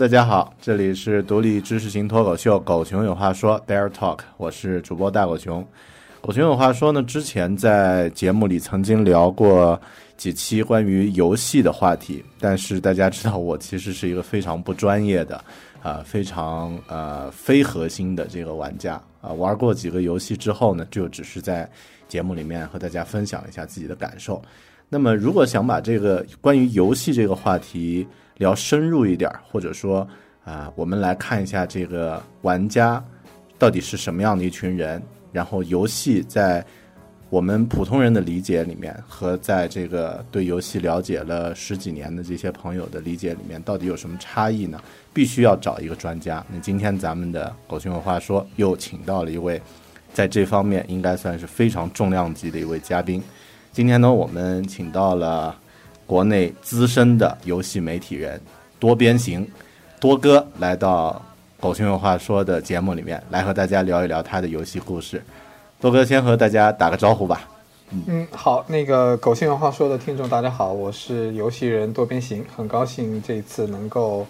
大家好，这里是独立知识型脱口秀《狗熊有话说》Dare Talk，我是主播大狗熊。狗熊有话说呢，之前在节目里曾经聊过几期关于游戏的话题，但是大家知道我其实是一个非常不专业的，啊，非常呃非核心的这个玩家啊，玩过几个游戏之后呢，就只是在节目里面和大家分享一下自己的感受。那么，如果想把这个关于游戏这个话题，聊深入一点，或者说啊，我们来看一下这个玩家到底是什么样的一群人，然后游戏在我们普通人的理解里面，和在这个对游戏了解了十几年的这些朋友的理解里面，到底有什么差异呢？必须要找一个专家。那今天咱们的狗熊有话说，又请到了一位在这方面应该算是非常重量级的一位嘉宾。今天呢，我们请到了。国内资深的游戏媒体人多边形多哥来到《狗熊有话说》的节目里面，来和大家聊一聊他的游戏故事。多哥先和大家打个招呼吧。嗯，好，那个《狗熊有话说》的听众大家好，我是游戏人多边形，很高兴这次能够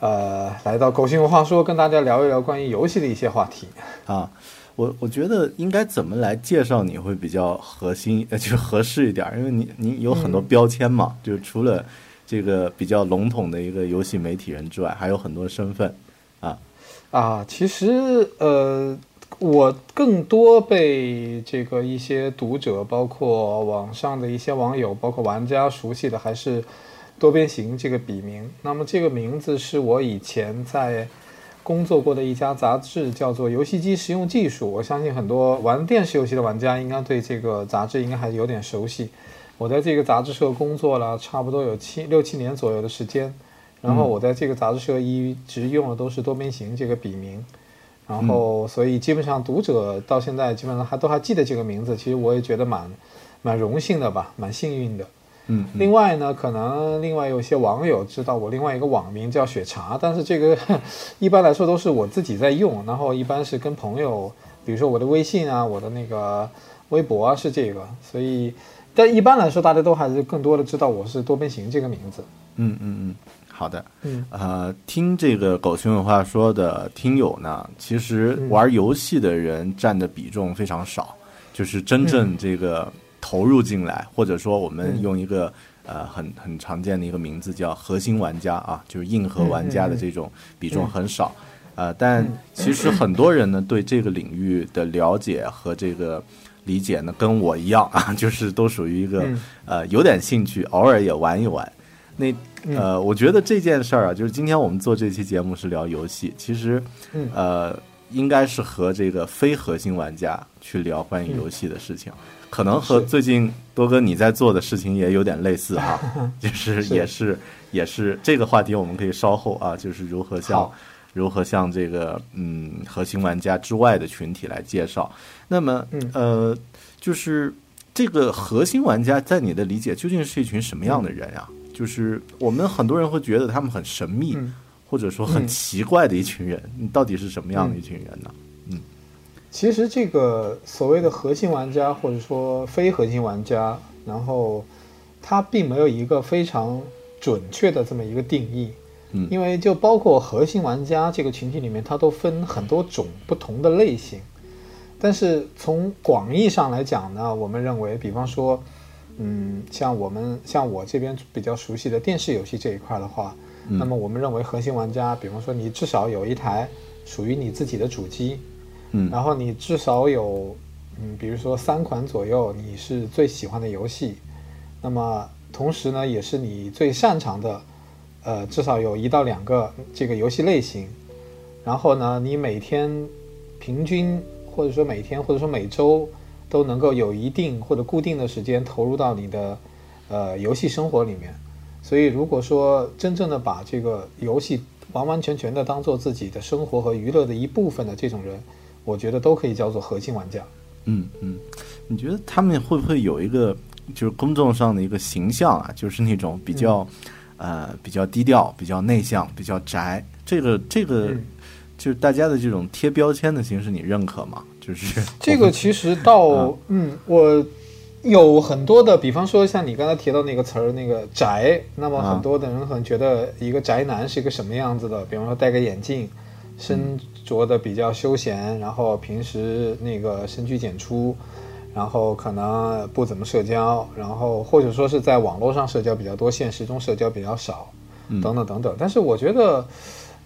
呃来到《狗熊文化说》，跟大家聊一聊关于游戏的一些话题啊。我我觉得应该怎么来介绍你会比较核心，呃，就合适一点，因为你你有很多标签嘛，就除了这个比较笼统的一个游戏媒体人之外，还有很多身份啊啊，其实呃，我更多被这个一些读者，包括网上的一些网友，包括玩家熟悉的还是多边形这个笔名。那么这个名字是我以前在。工作过的一家杂志叫做《游戏机实用技术》，我相信很多玩电视游戏的玩家应该对这个杂志应该还是有点熟悉。我在这个杂志社工作了差不多有七六七年左右的时间，然后我在这个杂志社一直用的都是多边形这个笔名，然后所以基本上读者到现在基本上还都还记得这个名字，其实我也觉得蛮蛮荣幸的吧，蛮幸运的。嗯，另外呢，可能另外有些网友知道我另外一个网名叫雪茶，但是这个 一般来说都是我自己在用，然后一般是跟朋友，比如说我的微信啊，我的那个微博啊是这个，所以但一般来说大家都还是更多的知道我是多边形这个名字。嗯嗯嗯，好的。嗯呃，听这个狗熊有话说的听友呢，其实嗯玩游戏的人占的比重非常少，就是真正这个投入进来，或者说我们嗯。用一个呃很很常见的一个名字叫核心玩家啊，就是硬核玩家的这种比重很少。呃，但其实很多人呢对这个领域的了解和这个理解呢，跟我一样啊，就是都属于一个、嗯。呃有点兴趣，偶尔也玩一玩。那呃，我觉得这件事儿啊，就是今天我们做这期节目是聊游戏，其实嗯。呃，应该是和这个非核心玩家去聊关于游戏的事情，可能和最近多哥你在做的事情也有点类似哈，就是是。也是也是这个话题，我们可以稍后啊，就是如何向如何向这个嗯核心玩家之外的群体来介绍。那么嗯。呃，就是这个核心玩家在你的理解究竟是一群什么样的人啊？就是我们很多人会觉得他们很神秘，嗯。或者说很嗯。奇怪的一群人，你到底是什么样的一群人呢？其实这个所谓的核心玩家，或者说非核心玩家，然后它并没有一个非常准确的这么一个定义，嗯。因为就包括核心玩家这个群体里面，它都分很多种不同的类型。但是从广义上来讲呢，我们认为，比方说，嗯，像我们像我这边比较熟悉的电视游戏这一块的话，那么我们认为核心玩家，比方说你至少有一台属于你自己的主机，然后你至少有，嗯，比如说三款左右你是最喜欢的游戏，那么同时呢，也是你最擅长的，呃，至少有一到两个这个游戏类型，然后呢，你每天平均或者说每天或者说每周都能够有一定或者固定的时间投入到你的呃游戏生活里面。所以，如果说真正的把这个游戏完完全全的当做自己的生活和娱乐的一部分的这种人，我觉得都可以叫做核心玩家。嗯嗯，你觉得他们会不会有一个就是公众上的一个形象啊？就是那种比较、呃比较低调、比较内向、比较宅，这个这个、嗯就是大家的这种贴标签的形式，你认可吗？就是这个其实到嗯，我有很多的，比方说像你刚才提到那个词儿，那个宅，那么啊很多的人可能觉得一个宅男是一个什么样子的？比方说戴个眼镜，身着的比较休闲，然后平时那个深居简出，然后可能不怎么社交，然后或者说是在网络上社交比较多，现实中社交比较少，等等等等。但是我觉得。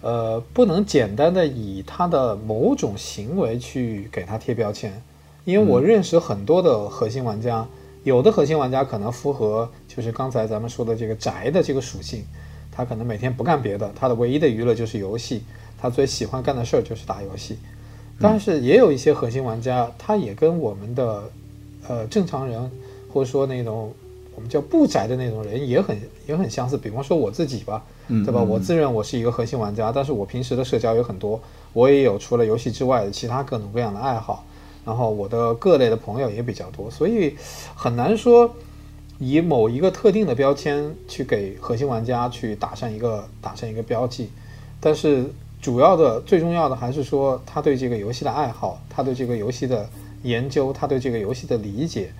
呃，不能简单的以他的某种行为去给他贴标签，因为我认识很多的核心玩家，有的核心玩家可能符合就是刚才咱们说的这个宅的这个属性，他可能每天不干别的，他的唯一的娱乐就是游戏，他最喜欢干的事儿就是打游戏。但是也有一些核心玩家，他也跟我们的呃正常人或者说那种我们叫不宅的那种人也很也很相似。比方说我自己吧，嗯对吧？我自认我是一个核心玩家，但是我平时的社交有很多，我也有除了游戏之外的其他各种各样的爱好，然后我的各类的朋友也比较多，所以很难说以某一个特定的标签去给核心玩家去打上一个打上一个标记。但是主要的最重要的还是说他对这个游戏的爱好，他对这个游戏的研究，他对这个游戏的理解，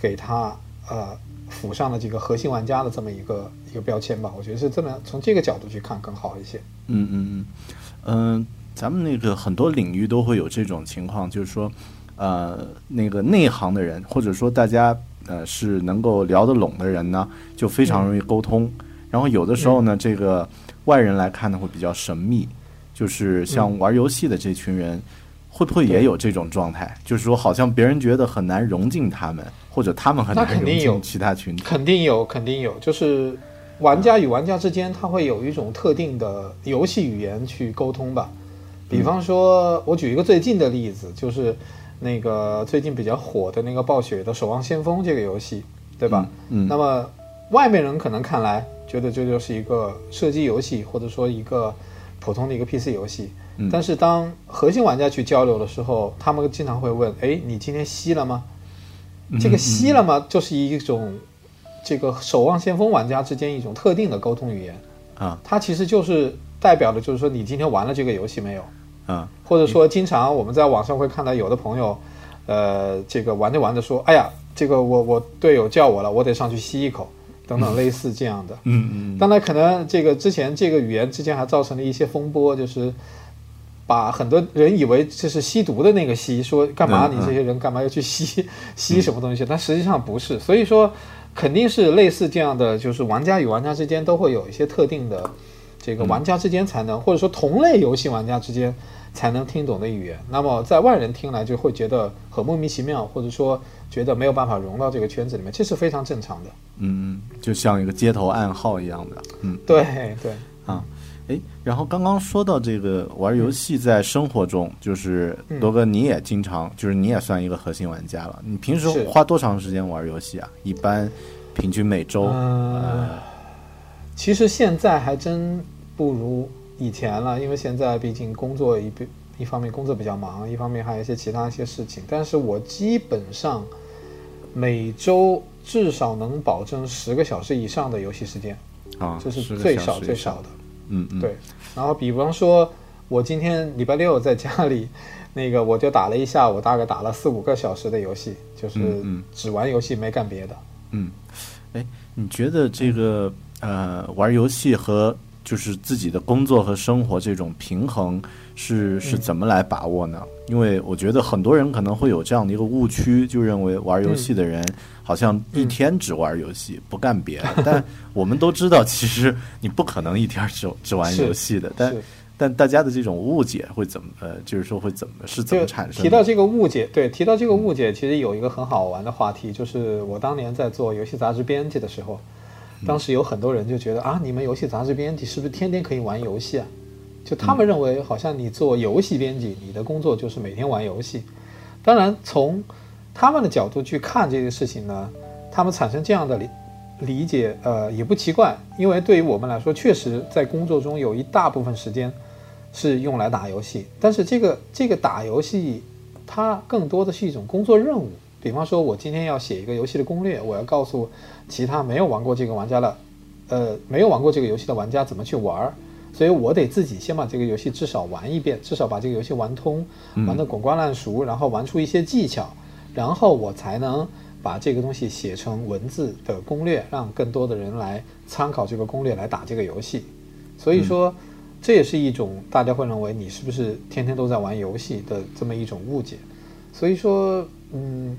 给他呃附上了这个核心玩家的这么一个一个标签吧。我觉得是这么从这个角度去看更好一些。嗯嗯嗯，嗯、咱们那个很多领域都会有这种情况，就是说，呃，那个内行的人，或者说大家呃是能够聊得拢的人呢，就非常容易沟通。然后有的时候呢，这个外人来看呢会比较神秘，就是像玩游戏的这群人，会不会也有这种状态？就是说，好像别人觉得很难融进他们，或者他们很那难融进其他群体。肯定有，肯定有，就是玩家与玩家之间，他会有一种特定的游戏语言去沟通吧。比方说，我举一个最近的例子，就是那个最近比较火的那个暴雪的《守望先锋》这个游戏，对吧？嗯嗯那么外面人可能看来觉得这就是一个射击游戏，或者说一个普通的一个 PC 游戏。嗯。但是当核心玩家去交流的时候，他们经常会问：“哎，你今天吸了吗？”这个吸了吗，就是一种这个守望先锋玩家之间一种特定的沟通语言。啊，它其实就是代表的就是说你今天玩了这个游戏没有？啊，或者说经常我们在网上会看到有的朋友，呃，这个玩着玩着说，哎呀，这个我我队友叫我了，我得上去吸一口，等等类似这样的。嗯嗯当然，可能这个之前这个语言之间还造成了一些风波，就是把很多人以为这是吸毒的那个吸，说干嘛嗯你这些人干嘛要去吸 吸什么东西？但实际上不是，所以说肯定是类似这样的，就是玩家与玩家之间都会有一些特定的这个玩家之间才能，或者说同类游戏玩家之间才能听懂的语言。那么在外人听来就会觉得很莫名其妙，或者说觉得没有办法融到这个圈子里面，这是非常正常的。嗯，就像一个街头暗号一样的，嗯对对。啊，哎，然后刚刚说到这个玩游戏在生活中，就是嗯多哥你也经常，就是你也算一个核心玩家了。你平时花多长时间玩游戏啊？一般平均每周？呃，其实现在还真不如以前了，因为现在毕竟工作一比一方面工作比较忙，一方面还有一些其他一些事情。但是我基本上每周至少能保证十个小时以上的游戏时间，啊，这是最少最少的。嗯嗯，对，然后比方说，我今天礼拜六在家里，那个我就打了一下午，大概打了四五个小时的游戏，就是只玩游戏没干别的。嗯，哎，你觉得这个呃玩游戏和就是自己的工作和生活这种平衡是是怎么来把握呢？因为我觉得很多人可能会有这样的一个误区，就认为玩游戏的人好像一天只玩游戏、不干别的。但我们都知道，其实你不可能一天只只玩游戏的。但但大家的这种误解会怎么呃，就是说会怎么是怎么产生的？提到这个误解，对，提到这个误解，其实有一个很好玩的话题，就是我当年在做游戏杂志编辑的时候，当时有很多人就觉得啊，你们游戏杂志编辑是不是天天可以玩游戏啊？就他们认为，好像你做游戏编辑，你的工作就是每天玩游戏。当然，从他们的角度去看这个事情呢，他们产生这样的理理解，呃，也不奇怪，因为对于我们来说，确实在工作中有一大部分时间是用来打游戏，但是这个这个打游戏，它更多的是一种工作任务。比方说，我今天要写一个游戏的攻略，我要告诉其他没有玩过这个玩家的，呃，没有玩过这个游戏的玩家怎么去玩儿，所以我得自己先把这个游戏至少玩一遍，至少把这个游戏玩通，玩得滚瓜烂熟，然后玩出一些技巧，然后我才能把这个东西写成文字的攻略，让更多的人来参考这个攻略来打这个游戏。所以说，这也是一种大家会认为你是不是天天都在玩游戏的这么一种误解。所以说，嗯，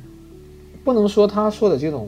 不能说他说的这种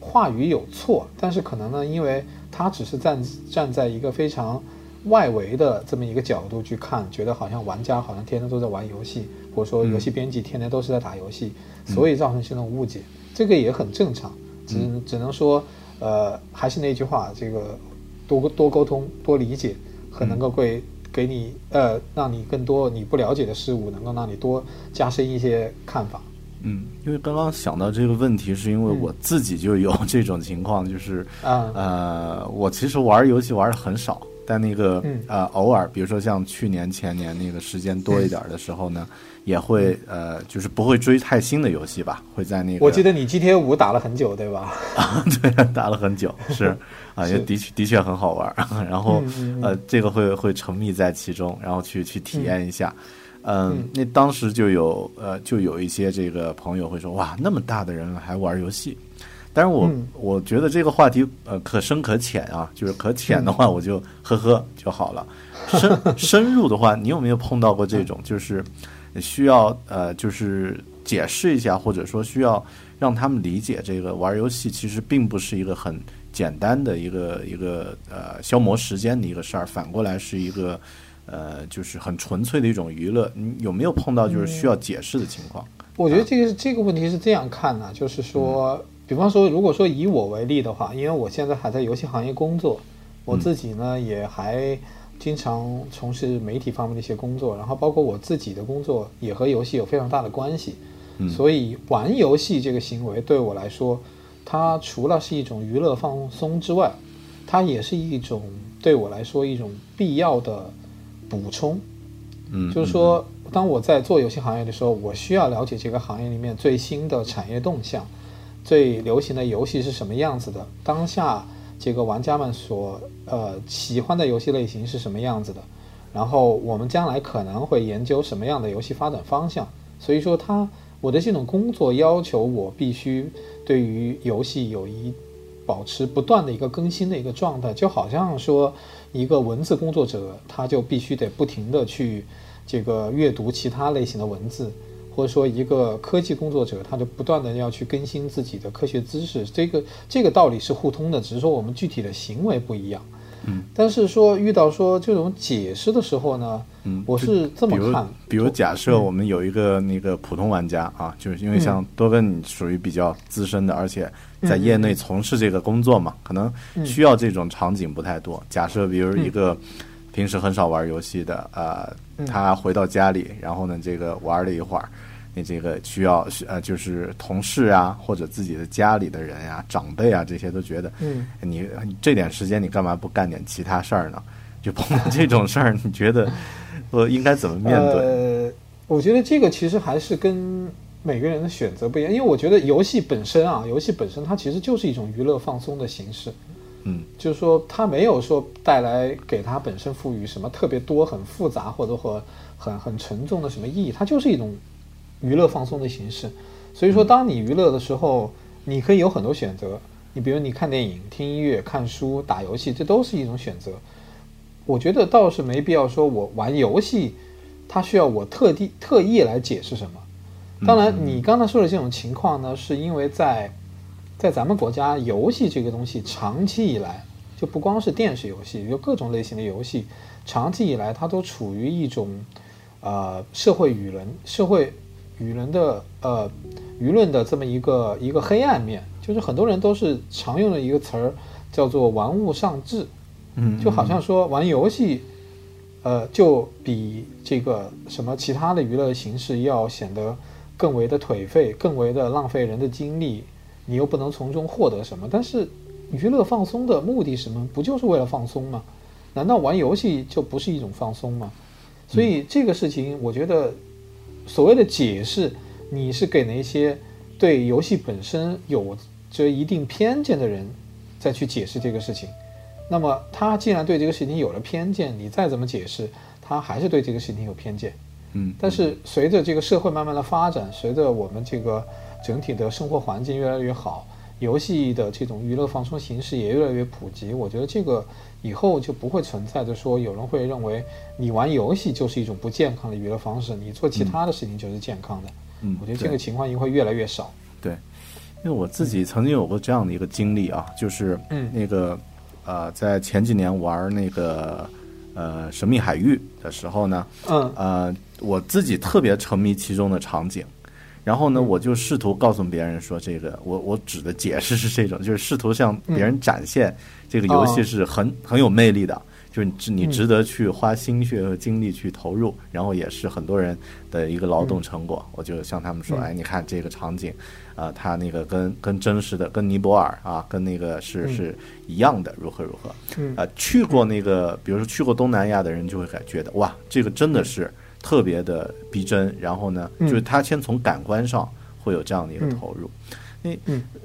话语有错，但是可能呢，因为他只是站站在一个非常外围的这么一个角度去看，觉得好像玩家好像天天都在玩游戏，或者说游戏编辑天天都是在打游戏，所以造成这种误解，这个也很正常。只只能说，呃，还是那句话，这个多多沟通、多理解，很能够会给你呃，让你更多你不了解的事物，能够让你多加深一些看法。嗯，因为刚刚想到这个问题，是因为我自己就有这种情况，就是啊。呃，我其实玩游戏玩的很少，但那个、嗯。呃，偶尔，比如说像去年、前年那个时间多一点的时候呢，也会呃，就是不会追太新的游戏吧，会在那个我记得你 GTA 五打了很久，对吧？啊 对打了很久，是。啊，也的确的确很好玩，然后嗯。呃，这个会会沉迷在其中，然后去去体验一下。嗯，那当时就有呃，就有一些这个朋友会说，哇，那么大的人了还玩游戏。但是我、嗯。我觉得这个话题呃可深可浅啊，就是可浅的话我就呵呵就好了，深 深入的话，你有没有碰到过这种就是需要呃就是解释一下，或者说需要让他们理解这个玩游戏其实并不是一个很简单的一个一个呃消磨时间的一个事儿，反过来是一个呃就是很纯粹的一种娱乐。你有没有碰到就是需要解释的情况？我觉得这个这个问题是这样看的，就是说，比方说，如果说以我为例的话，因为我现在还在游戏行业工作，我自己呢也还经常从事媒体方面的一些工作，然后包括我自己的工作也和游戏有非常大的关系，所以玩游戏这个行为对我来说，它除了是一种娱乐放松之外，它也是一种对我来说一种必要的补充。嗯，就是说，当我在做游戏行业的时候，我需要了解这个行业里面最新的产业动向，最流行的游戏是什么样子的，当下这个玩家们所呃喜欢的游戏类型是什么样子的，然后我们将来可能会研究什么样的游戏发展方向。所以说，他我的这种工作要求我必须对于游戏有一保持不断的一个更新的一个状态，就好像说一个文字工作者，他就必须得不停的去这个阅读其他类型的文字。或者说，一个科技工作者，他就不断的要去更新自己的科学知识，这个这个道理是互通的，只是说我们具体的行为不一样。嗯，但是说遇到说这种解释的时候呢，嗯，我是这么看，比如假设我们有一个那个普通玩家啊，就是因为像多根你属于比较资深的，而且在业内从事这个工作嘛，可能需要这种场景不太多。假设比如一个平时很少玩游戏的，呃，他回到家里，然后呢，这个玩了一会儿。你这个需要呃，就是同事啊，或者自己的家里的人呀、长辈啊，这些都觉得，嗯，你这点时间你干嘛不干点其他事儿呢？就碰到这种事儿，你觉得我 应该怎么面对？呃，我觉得这个其实还是跟每个人的选择不一样，因为我觉得游戏本身啊，游戏本身它其实就是一种娱乐放松的形式，嗯，就是说它没有说带来给它本身赋予什么特别多、很复杂或者或很很沉重的什么意义，它就是一种。娱乐放松的形式，所以说，当你娱乐的时候，你可以有很多选择。你比如你看电影、听音乐、看书、打游戏，这都是一种选择。我觉得倒是没必要说，我玩游戏，它需要我特地特意来解释什么。当然，你刚才说的这种情况呢，是因为在在咱们国家，游戏这个东西长期以来，就不光是电视游戏，有各种类型的游戏，长期以来它都处于一种呃社会舆论社会。舆论的呃，舆论的这么一个一个黑暗面，就是很多人都是常用的一个词儿，叫做玩物丧志，嗯，就好像说玩游戏，呃，就比这个什么其他的娱乐形式要显得更为的颓废，更为的浪费人的精力，你又不能从中获得什么。但是娱乐放松的目的什么？不就是为了放松吗？难道玩游戏就不是一种放松吗？所以这个事情，我觉得。所谓的解释，你是给那些对游戏本身有着一定偏见的人再去解释这个事情。那么他既然对这个事情有了偏见，你再怎么解释，他还是对这个事情有偏见。嗯。但是随着这个社会慢慢的发展，随着我们这个整体的生活环境越来越好，游戏的这种娱乐放松形式也越来越普及，我觉得这个。以后就不会存在着说有人会认为你玩游戏就是一种不健康的娱乐方式，你做其他的事情就是健康的。嗯，我觉得这个情况也会越来越少。对，因为我自己曾经有过这样的一个经历啊，就是那个呃，在前几年玩那个呃《神秘海域》的时候呢，嗯呃，我自己特别沉迷其中的场景。然后呢，我就试图告诉别人说，这个我我指的解释是这种，就是试图向别人展现这个游戏是很很有魅力的，就是你你值得去花心血和精力去投入，然后也是很多人的一个劳动成果。我就向他们说，哎，你看这个场景，啊，它那个跟跟真实的跟尼泊尔啊，跟那个是是一样的，如何如何？啊，去过那个，比如说去过东南亚的人就会感觉得，哇，这个真的是。特别的逼真，然后呢，就是他先从感官上会有这样的一个投入。那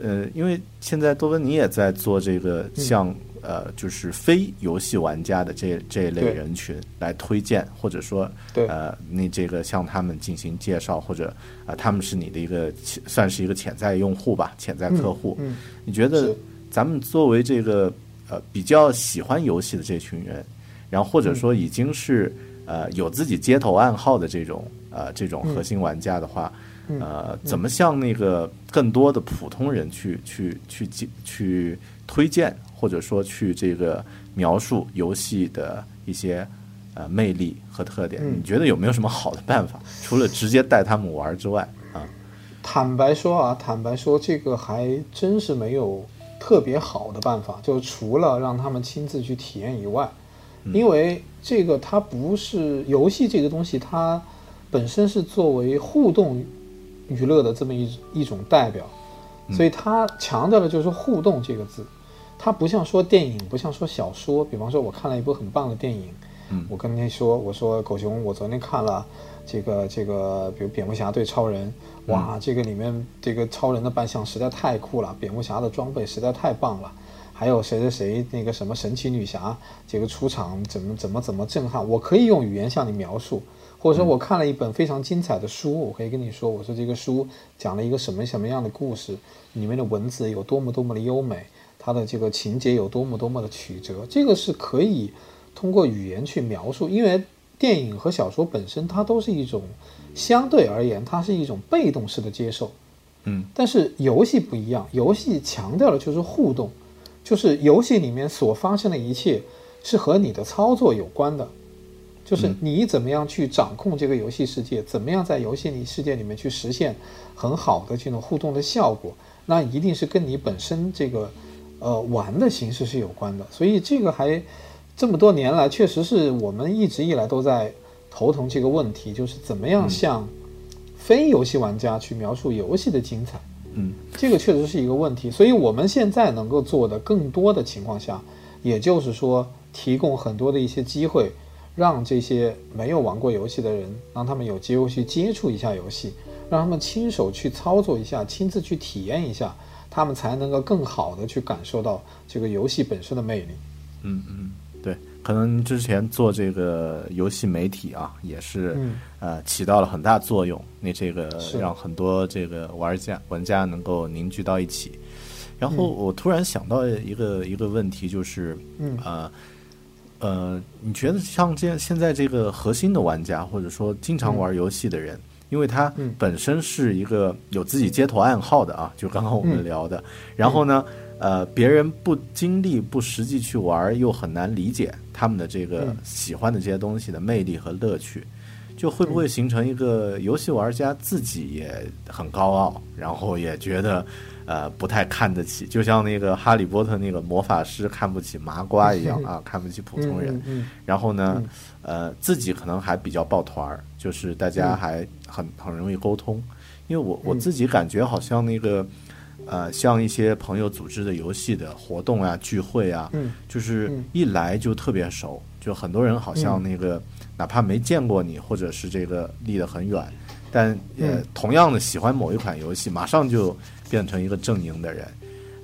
呃，因为现在多温你也在做这个，像呃，就是非游戏玩家的这这一类人群来推荐，或者说呃，你这个向他们进行介绍，或者啊，他们是你的一个算是一个潜在用户吧，潜在客户。你觉得咱们作为这个呃比较喜欢游戏的这群人，然后或者说已经是。呃，有自己街头暗号的这种呃这种核心玩家的话，呃，怎么向那个更多的普通人去去去去推荐，或者说去这个描述游戏的一些呃魅力和特点？你觉得有没有什么好的办法？除了直接带他们玩之外啊？坦白说啊，坦白说，这个还真是没有特别好的办法，就除了让他们亲自去体验以外。因为这个它不是游戏这个东西，它本身是作为互动娱乐的这么一一种代表，所以它强调的就是互动这个字。它不像说电影，不像说小说。比方说，我看了一部很棒的电影，我跟你说，我说狗熊，我昨天看了这个这个，比如蝙蝠侠对超人，哇，这个里面这个超人的扮相实在太酷了，蝙蝠侠的装备实在太棒了，还有谁谁谁那个什么神奇女侠这个出场怎么怎么怎么震撼，我可以用语言向你描述，或者说我看了一本非常精彩的书，我可以跟你说，我说这个书讲了一个什么什么样的故事，里面的文字有多么多么的优美。它的这个情节有多么多么的曲折，这个是可以通过语言去描述，因为电影和小说本身它都是一种相对而言，它是一种被动式的接受，嗯，但是游戏不一样，游戏强调的就是互动，就是游戏里面所发生的一切是和你的操作有关的，就是你怎么样去掌控这个游戏世界，怎么样在游戏里世界里面去实现很好的这种互动的效果，那一定是跟你本身这个。呃，玩的形式是有关的，所以这个还这么多年来，确实是我们一直以来都在头疼这个问题，就是怎么样向非游戏玩家去描述游戏的精彩。嗯，这个确实是一个问题。所以我们现在能够做的更多的情况下，也就是说，提供很多的一些机会，让这些没有玩过游戏的人，让他们有机会去接触一下游戏，让他们亲手去操作一下，亲自去体验一下。他们才能够更好的去感受到这个游戏本身的魅力。嗯嗯，对，可能之前做这个游戏媒体啊，也是呃起到了很大作用。那这个让很多这个玩家玩家能够凝聚到一起。然后我突然想到一个一个问题，就是嗯呃呃，你觉得像这现在这个核心的玩家，或者说经常玩游戏的人？因为他本身是一个有自己街头暗号的啊，就刚刚我们聊的。然后呢，呃，别人不经历、不实际去玩，又很难理解他们的这个喜欢的这些东西的魅力和乐趣，就会不会形成一个游戏玩家自己也很高傲，然后也觉得呃不太看得起，就像那个哈利波特那个魔法师看不起麻瓜一样啊，看不起普通人。然后呢，呃，自己可能还比较抱团儿。就是大家还很很容易沟通，因为我我自己感觉好像那个呃，像一些朋友组织的游戏的活动啊、聚会啊，就是一来就特别熟，就很多人好像那个哪怕没见过你，或者是这个离得很远，但也，同样的喜欢某一款游戏，马上就变成一个阵营的人。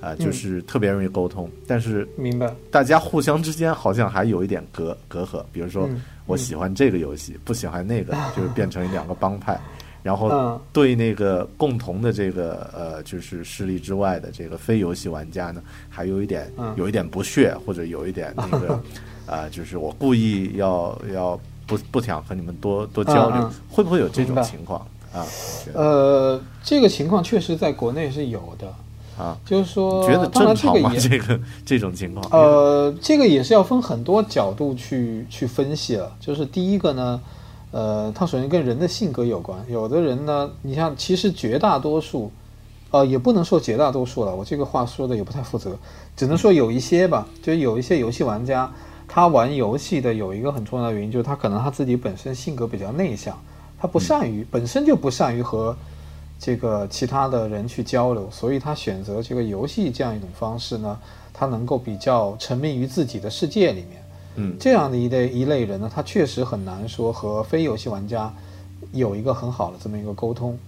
啊，就是特别容易沟通，但是明白，大家互相之间好像还有一点隔隔阂。比如说，我喜欢这个游戏，不喜欢那个，就是变成两个帮派。然后对那个共同的这个呃，就是势力之外的这个非游戏玩家呢，还有一点有一点不屑，或者有一点那个啊，就是我故意要要不不想和你们多多交流，会不会有这种情况啊？呃，这个情况确实在国内是有的。啊，就是说，觉得正常吗？这个这种情况，呃，这个也是要分很多角度去去分析了。就是第一个呢，呃，它首先跟人的性格有关。有的人呢，你像其实绝大多数，呃，也不能说绝大多数了，我这个话说的也不太负责，只能说 有一些吧。就有一些游戏玩家，他玩游戏的有一个很重要的原因，就是他可能他自己本身性格比较内向，他不善于，本身就不善于和。这个其他的人去交流，所以他选择这个游戏这样一种方式呢，他能够比较沉迷于自己的世界里面。嗯，这样的一类一类人呢，他确实很难说和非游戏玩家有一个很好的这么一个沟通。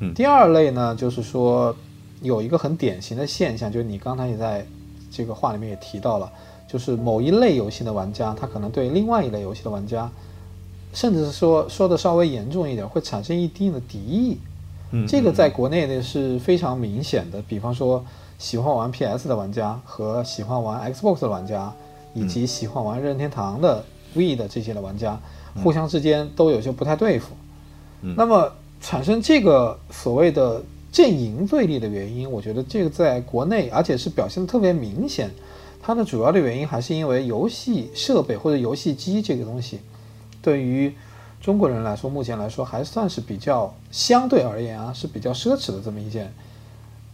嗯，第二类呢，就是说有一个很典型的现象，就是你刚才也在这个话里面也提到了，就是某一类游戏的玩家，他可能对另外一类游戏的玩家，甚至是说说的稍微严重一点，会产生一定的敌意。这个在国内呢是非常明显的，比方说喜欢玩 PS 的玩家和喜欢玩 Xbox 的玩家，以及喜欢玩任天堂的 V 的这些的玩家，互相之间都有些不太对付。那么产生这个所谓的阵营对立的原因，我觉得这个在国内，而且是表现的特别明显。它的主要的原因还是因为游戏设备或者游戏机这个东西，对于中国人来说，目前来说还算是比较相对而言啊，是比较奢侈的这么一件，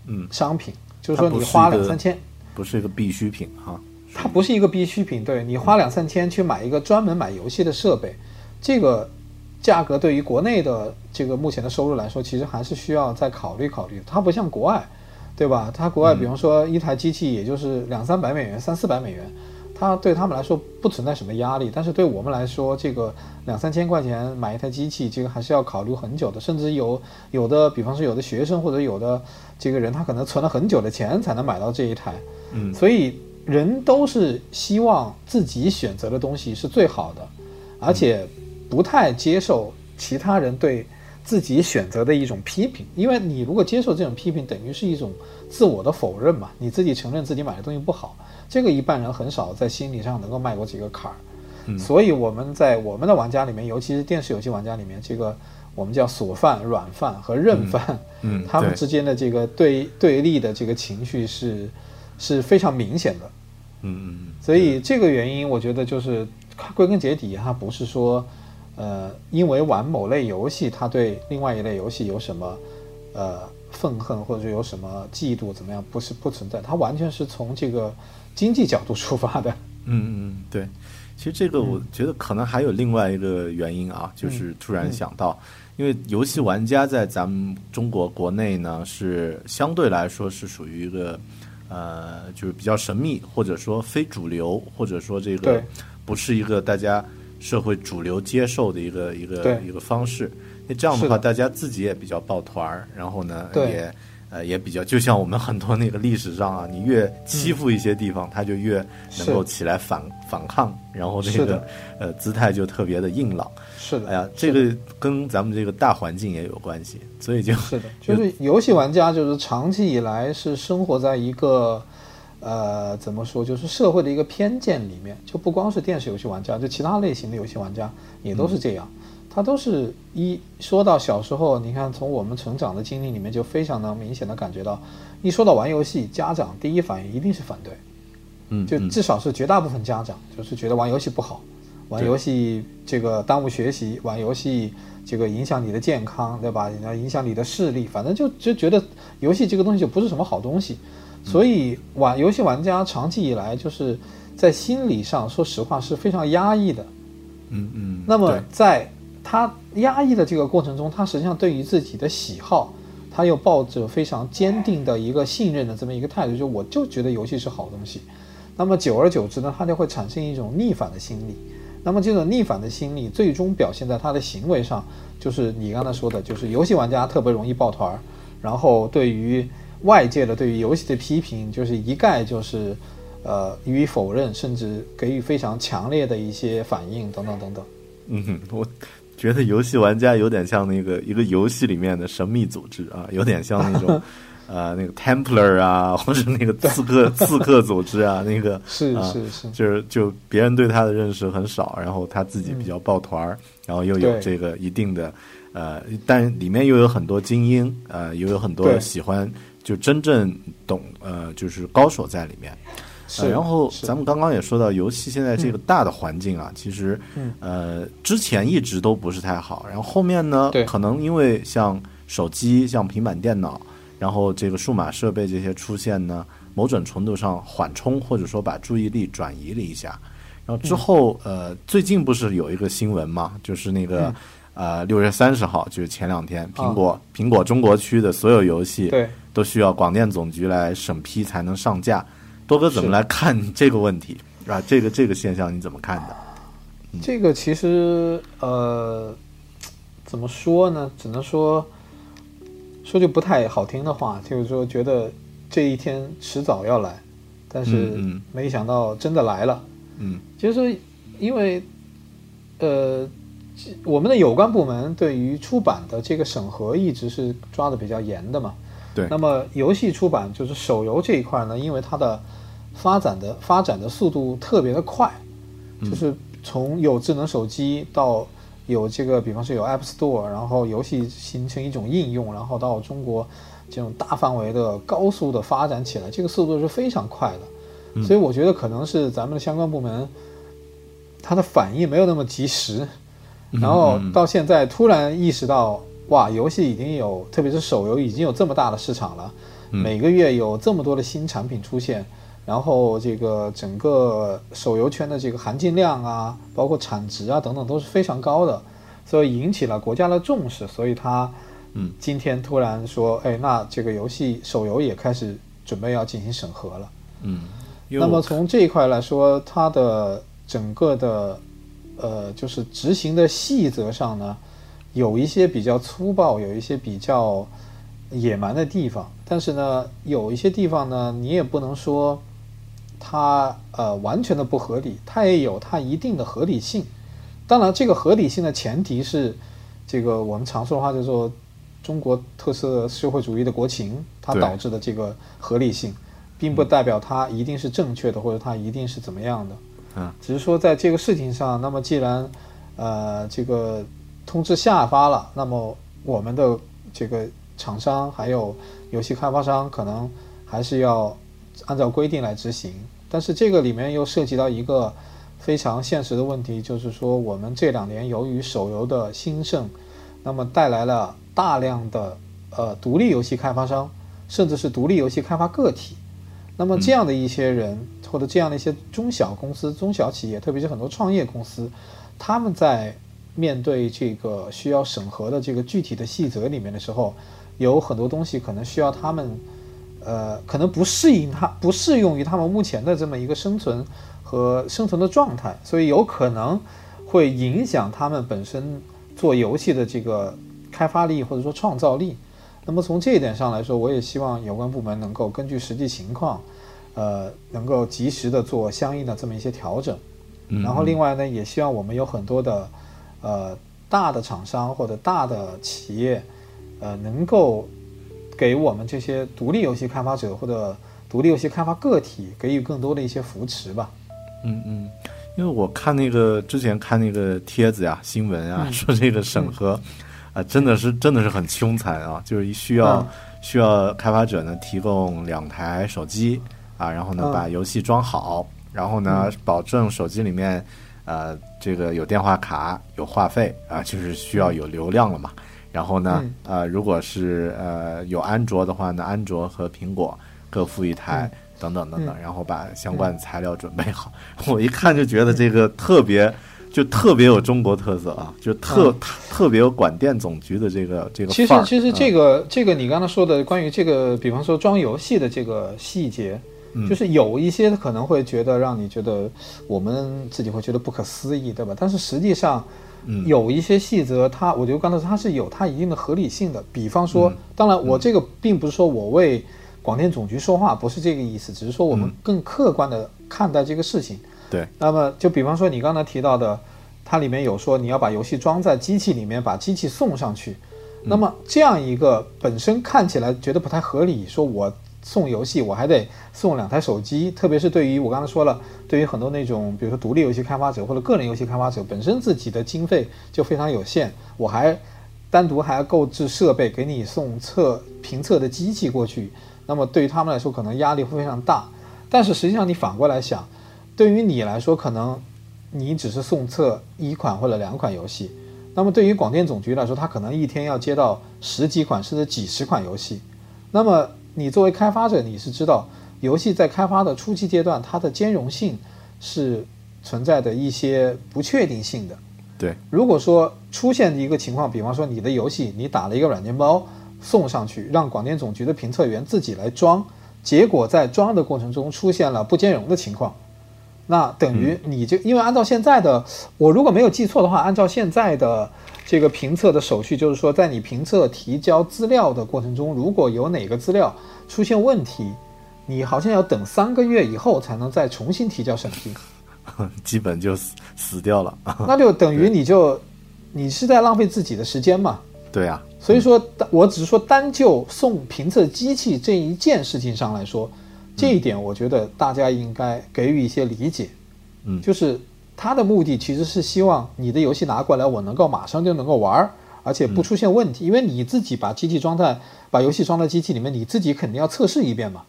嗯，商品。就是说，你花两三千，不是一个必需品哈。它不是一个必需品，对你花两三千去买一个专门买游戏的设备，这个价格对于国内的这个目前的收入来说，其实还是需要再考虑考虑。它不像国外，对吧？它国外，比方说一台机器也就是两三百美元、三四百美元，它对他们来说不存在什么压力，但是对我们来说，这个两三千块钱买一台机器，这个还是要考虑很久的，甚至有有的，比方说有的学生或者有的这个人，他可能存了很久的钱才能买到这一台，嗯所以人都是希望自己选择的东西是最好的，而且不太接受其他人对自己选择的一种批评，因为你如果接受这种批评，等于是一种自我的否认嘛，你自己承认自己买的东西不好，这个一般人很少在心理上能够迈过几个坎儿。嗯所以我们在我们的玩家里面，尤其是电视游戏玩家里面，这个我们叫锁饭、软饭和韧饭，嗯嗯他们之间的这个对对立的这个情绪是是非常明显的。嗯嗯嗯，所以这个原因，我觉得就是归根结底，它不是说，呃，因为玩某类游戏，他对另外一类游戏有什么，呃，愤恨或者有什么嫉妒怎么样，不是不存在，它完全是从这个经济角度出发的。嗯嗯，对。其实这个我觉得可能还有另外一个原因啊，就是突然想到，因为游戏玩家在咱们中国国内呢是相对来说是属于一个呃，就是比较神秘，或者说非主流，或者说这个不是一个大家社会主流接受的一个一个一个方式。那这样的话，大家自己也比较抱团儿，然后呢也。呃，也比较，就像我们很多那个历史上啊，你越欺负一些地方，他就越能够起来反反抗，然后这个呃姿态就特别的硬朗。是的，哎呀，这个跟咱们这个大环境也有关系，所以就是的，就是游戏玩家就是长期以来是生活在一个。呃，怎么说？就是社会的一个偏见里面，就不光是电视游戏玩家，就其他类型的游戏玩家也都是这样。他都是一说到小时候，你看从我们成长的经历里面，就非常能明显的感觉到，一说到玩游戏，家长第一反应一定是反对，嗯，嗯。就至少是绝大部分家长就是觉得玩游戏不好，玩游戏这个耽误学习，玩游戏这个影响你的健康，对吧？影响你的视力，反正就就觉得游戏这个东西就不是什么好东西，所以玩游戏玩家长期以来就是在心理上，说实话是非常压抑的。嗯嗯，那么在他压抑的这个过程中，他实际上对于自己的喜好，他又抱着非常坚定的一个信任的这么一个态度，就我就觉得游戏是好东西。那么久而久之呢，他就会产生一种逆反的心理。那么这种逆反的心理最终表现在他的行为上，就是你刚才说的，就是游戏玩家特别容易抱团儿，然后对于外界的对于游戏的批评，就是一概就是呃予以否认，甚至给予非常强烈的一些反应等等等等。嗯哼，我觉得游戏玩家有点像那个一个游戏里面的神秘组织啊，有点像那种 呃那个 Templar 啊，或者那个刺客 刺客组织啊，那个是啊是是。就是就别人对他的认识很少，然后他自己比较抱团儿，然后又有这个一定的呃，但里面又有很多精英，呃，又有很多喜欢就真正懂呃就是高手在里面。是呃，然后咱们刚刚也说到，游戏现在这个大的环境啊，其实嗯。呃之前一直都不是太好，然后后面呢，可能因为像手机、像平板电脑，然后这个数码设备这些出现呢，某种程度上缓冲或者说把注意力转移了一下。然后之后，呃，最近不是有一个新闻嘛，就是那个、呃六月三十号，就是前两天，苹果、苹果中国区的所有游戏对。都需要广电总局来审批才能上架。多哥怎么来看这个问题啊？这个这个现象你怎么看的？这个其实呃，怎么说呢？只能说说句不太好听的话，就是说觉得这一天迟早要来，但是没想到真的来了。嗯就是说因为呃，我们的有关部门对于出版的这个审核一直是抓的比较严的嘛。对。那么游戏出版就是手游这一块呢，因为它的发展的发展的速度特别的快，就是从有智能手机到有这个，比方说有 App Store，然后游戏形成一种应用，然后到中国这种大范围的高速的发展起来，这个速度是非常快的。所以我觉得可能是咱们的相关部门，它的反应没有那么及时，然后到现在突然意识到，哇，游戏已经有，特别是手游已经有这么大的市场了，每个月有这么多的新产品出现，然后这个整个手游圈的这个含金量啊，包括产值啊等等都是非常高的，所以引起了国家的重视，所以他嗯。今天突然说，哎，那这个游戏手游也开始准备要进行审核了。嗯，那么从这一块来说，它的整个的呃，就是执行的细则上呢，有一些比较粗暴，有一些比较野蛮的地方。但是呢，有一些地方呢，你也不能说它呃完全的不合理，它也有它一定的合理性。当然，这个合理性的前提是这个我们常说的话叫做中国特色社会主义的国情，它导致的这个合理性，并不代表它一定是正确的，或者它一定是怎么样的。嗯，只是说在这个事情上，那么既然呃这个通知下发了，那么我们的这个厂商还有游戏开发商可能还是要按照规定来执行。但是这个里面又涉及到一个非常现实的问题，就是说我们这两年由于手游的兴盛，那么带来了大量的呃独立游戏开发商，甚至是独立游戏开发个体。那么这样的一些人，或者这样的一些中小公司、中小企业，特别是很多创业公司，他们在面对这个需要审核的这个具体的细则里面的时候，有很多东西可能需要他们，呃，可能不适应他，不适用于他们目前的这么一个生存和生存的状态，所以有可能会影响他们本身做游戏的这个开发力或者说创造力。那么从这一点上来说，我也希望有关部门能够根据实际情况，呃，能够及时的做相应的这么一些调整。然后另外呢，也希望我们有很多的，呃，大的厂商或者大的企业，呃，能够给我们这些独立游戏开发者或者独立游戏开发个体给予更多的一些扶持吧。嗯嗯，因为我看那个之前看那个帖子呀、新闻啊，说这个审核。啊，真的是真的是很凶残啊！就是需要需要开发者呢提供两台手机啊，然后呢把游戏装好，然后呢保证手机里面呃这个有电话卡有话费啊，就是需要有流量了嘛。然后呢呃如果是呃有安卓的话呢，安卓和苹果各付一台等等等等，然后把相关材料准备好。我一看就觉得这个特别。就特别有中国特色啊，就特特别有广电总局的这个这个其实其实这个这个你刚才说的关于这个，比方说装游戏的这个细节，就是有一些可能会觉得让你觉得我们自己会觉得不可思议，对吧？但是实际上，有一些细则，它我觉得刚才它是有它一定的合理性的。比方说，当然我这个并不是说我为广电总局说话，不是这个意思，只是说我们更客观的看待这个事情。对，那么就比方说你刚才提到的，它里面有说你要把游戏装在机器里面，把机器送上去。那么这样一个本身看起来觉得不太合理，说我送游戏我还得送两台手机，特别是对于我刚才说了，对于很多那种比如说独立游戏开发者或者个人游戏开发者，本身自己的经费就非常有限，我还单独还要购置设备给你送测评测的机器过去，那么对于他们来说可能压力会非常大。但是实际上你反过来想。对于你来说，可能你只是送测一款或者两款游戏，那么对于广电总局来说，他可能一天要接到十几款甚至几十款游戏。那么你作为开发者，你是知道游戏在开发的初期阶段，它的兼容性是存在的一些不确定性的。对，如果说出现一个情况，比方说你的游戏你打了一个软件包送上去，让广电总局的评测员自己来装，结果在装的过程中出现了不兼容的情况。那等于你就因为按照现在的，我如果没有记错的话，按照现在的这个评测的手续，就是说在你评测提交资料的过程中，如果有哪个资料出现问题，你好像要等三个月以后才能再重新提交审批，基本就死死掉了。那就等于你就你是在浪费自己的时间嘛？对啊。所以说，我只是说单就送评测机器这一件事情上来说。这一点，我觉得大家应该给予一些理解。嗯，就是他的目的其实是希望你的游戏拿过来，我能够马上就能够玩，而且不出现问题。因为你自己把机器装在，把游戏装在机器里面，你自己肯定要测试一遍嘛。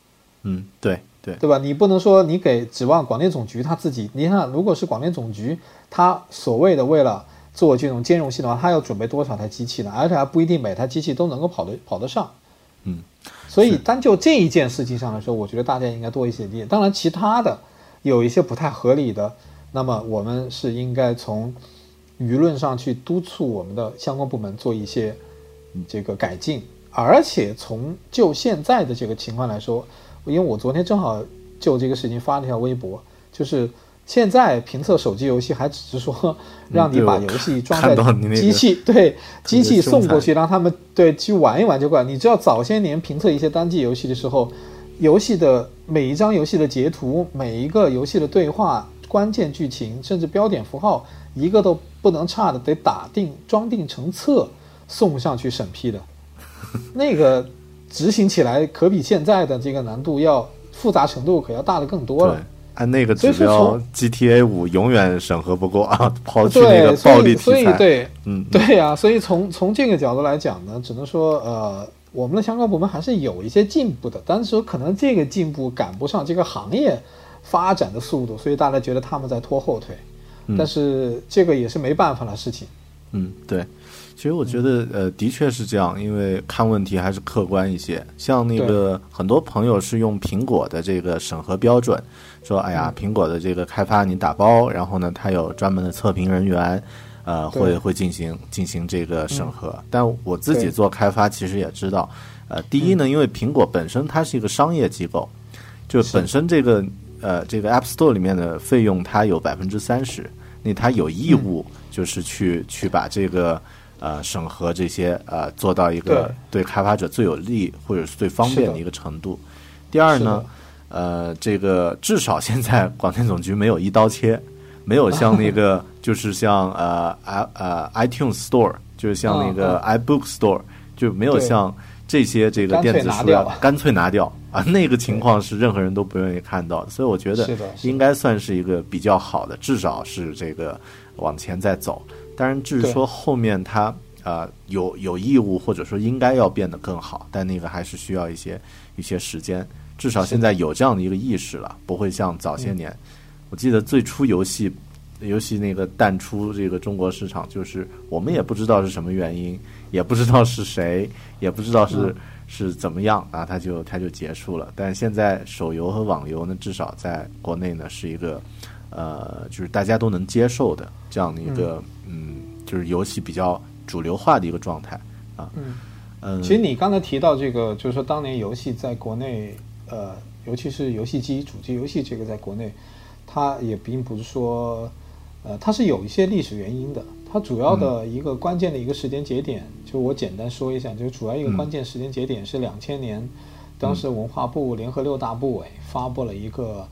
嗯，对对，对吧？你不能说你给指望广电总局他自己。你看，如果是广电总局，他所谓的为了做这种兼容性的话，他要准备多少台机器呢？而且还不一定每台机器都能够跑得跑得上。嗯。所以单就这一件事情上来说，我觉得大家应该多一些理解。当然，其他的有一些不太合理的，那么我们是应该从舆论上去督促我们的相关部门做一些这个改进。而且从就现在的这个情况来说，因为我昨天正好就这个事情发了一条微博，就是现在评测手机游戏还只是说让你把游戏 装在机器，对机器送过去，让他们对去玩一玩就管。你知道早些年评测一些单机游戏的时候，游戏的每一张游戏的截图，每一个游戏的对话、关键剧情，甚至标点符号，一个都不能差的，得打定装订成册送上去审批的。那个执行起来可比现在的这个难度要复杂程度可要大的更多了。按那个指标，GTA 五永远审核不过啊！抛弃那个暴力题材。所以，对，嗯，对呀。所以从从这个角度来讲呢，只能说，呃，我们的相关部门还是有一些进步的，但是说可能这个进步赶不上这个行业发展的速度，所以大家觉得他们在拖后腿。但是这个也是没办法的事情。嗯，对。其实我觉得，呃，的确是这样，因为看问题还是客观一些。像那个很多朋友是用苹果的这个审核标准，说，哎呀，苹果的这个开发你打包，然后呢，它有专门的测评人员，呃，会会进行进行这个审核。但我自己做开发，其实也知道，呃，第一呢，因为苹果本身它是一个商业机构，就本身这个呃这个 App Store 里面的费用它有百分之三十，那它有义务就是去去把这个。呃，审核这些呃，做到一个对。开发者最有利或者是最方便的一个程度。第二呢，呃，这个至少现在广电总局没有一刀切，没有像那个就是像呃 i 呃 iTunes Store，就是像那个 iBook Store，就没有像这些这个电子书要干脆拿掉。啊，那个情况是任何人都不愿意看到。的。所以我觉得应该算是一个比较好的，至少是这个往前在走。当然，至于说后面它呃有有义务或者说应该要变得更好，但那个还是需要一些一些时间。至少现在有这样的一个意识了，不会像早些年。我记得最初游戏游戏那个淡出这个中国市场，就是我们也不知道是什么原因，也不知道是谁，也不知道是是怎么样啊，它就它就结束了。但现在手游和网游呢，至少在国内呢是一个呃，就是大家都能接受的这样的一个。嗯，就是游戏比较主流化的一个状态啊。嗯嗯，其实你刚才提到这个，就是说当年游戏在国内，呃，尤其是游戏机、主机游戏这个在国内，它也并不是说，呃，它是有一些历史原因的。它主要的一个关键的一个时间节点，就我简单说一下，就主要一个关键时间节点是两千年，当时文化部联合六大部委发布了一个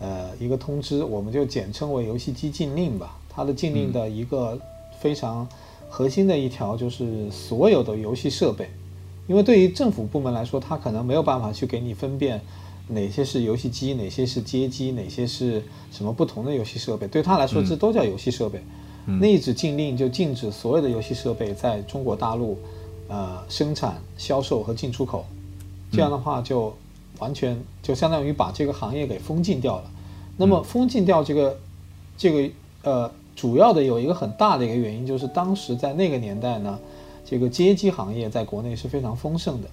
呃一个通知，我们就简称为游戏机禁令吧。它的禁令的一个非常核心的一条就是所有的游戏设备，因为对于政府部门来说，它可能没有办法去给你分辨哪些是游戏机，哪些是街机，哪些是什么不同的游戏设备。对他来说，这都叫游戏设备。那一纸禁令就禁止所有的游戏设备在中国大陆呃生产、销售和进出口。这样的话，就完全就相当于把这个行业给封禁掉了。那么封禁掉这个这个呃。主要的有一个很大的一个原因，就是当时在那个年代呢，这个街机行业在国内是非常丰盛的，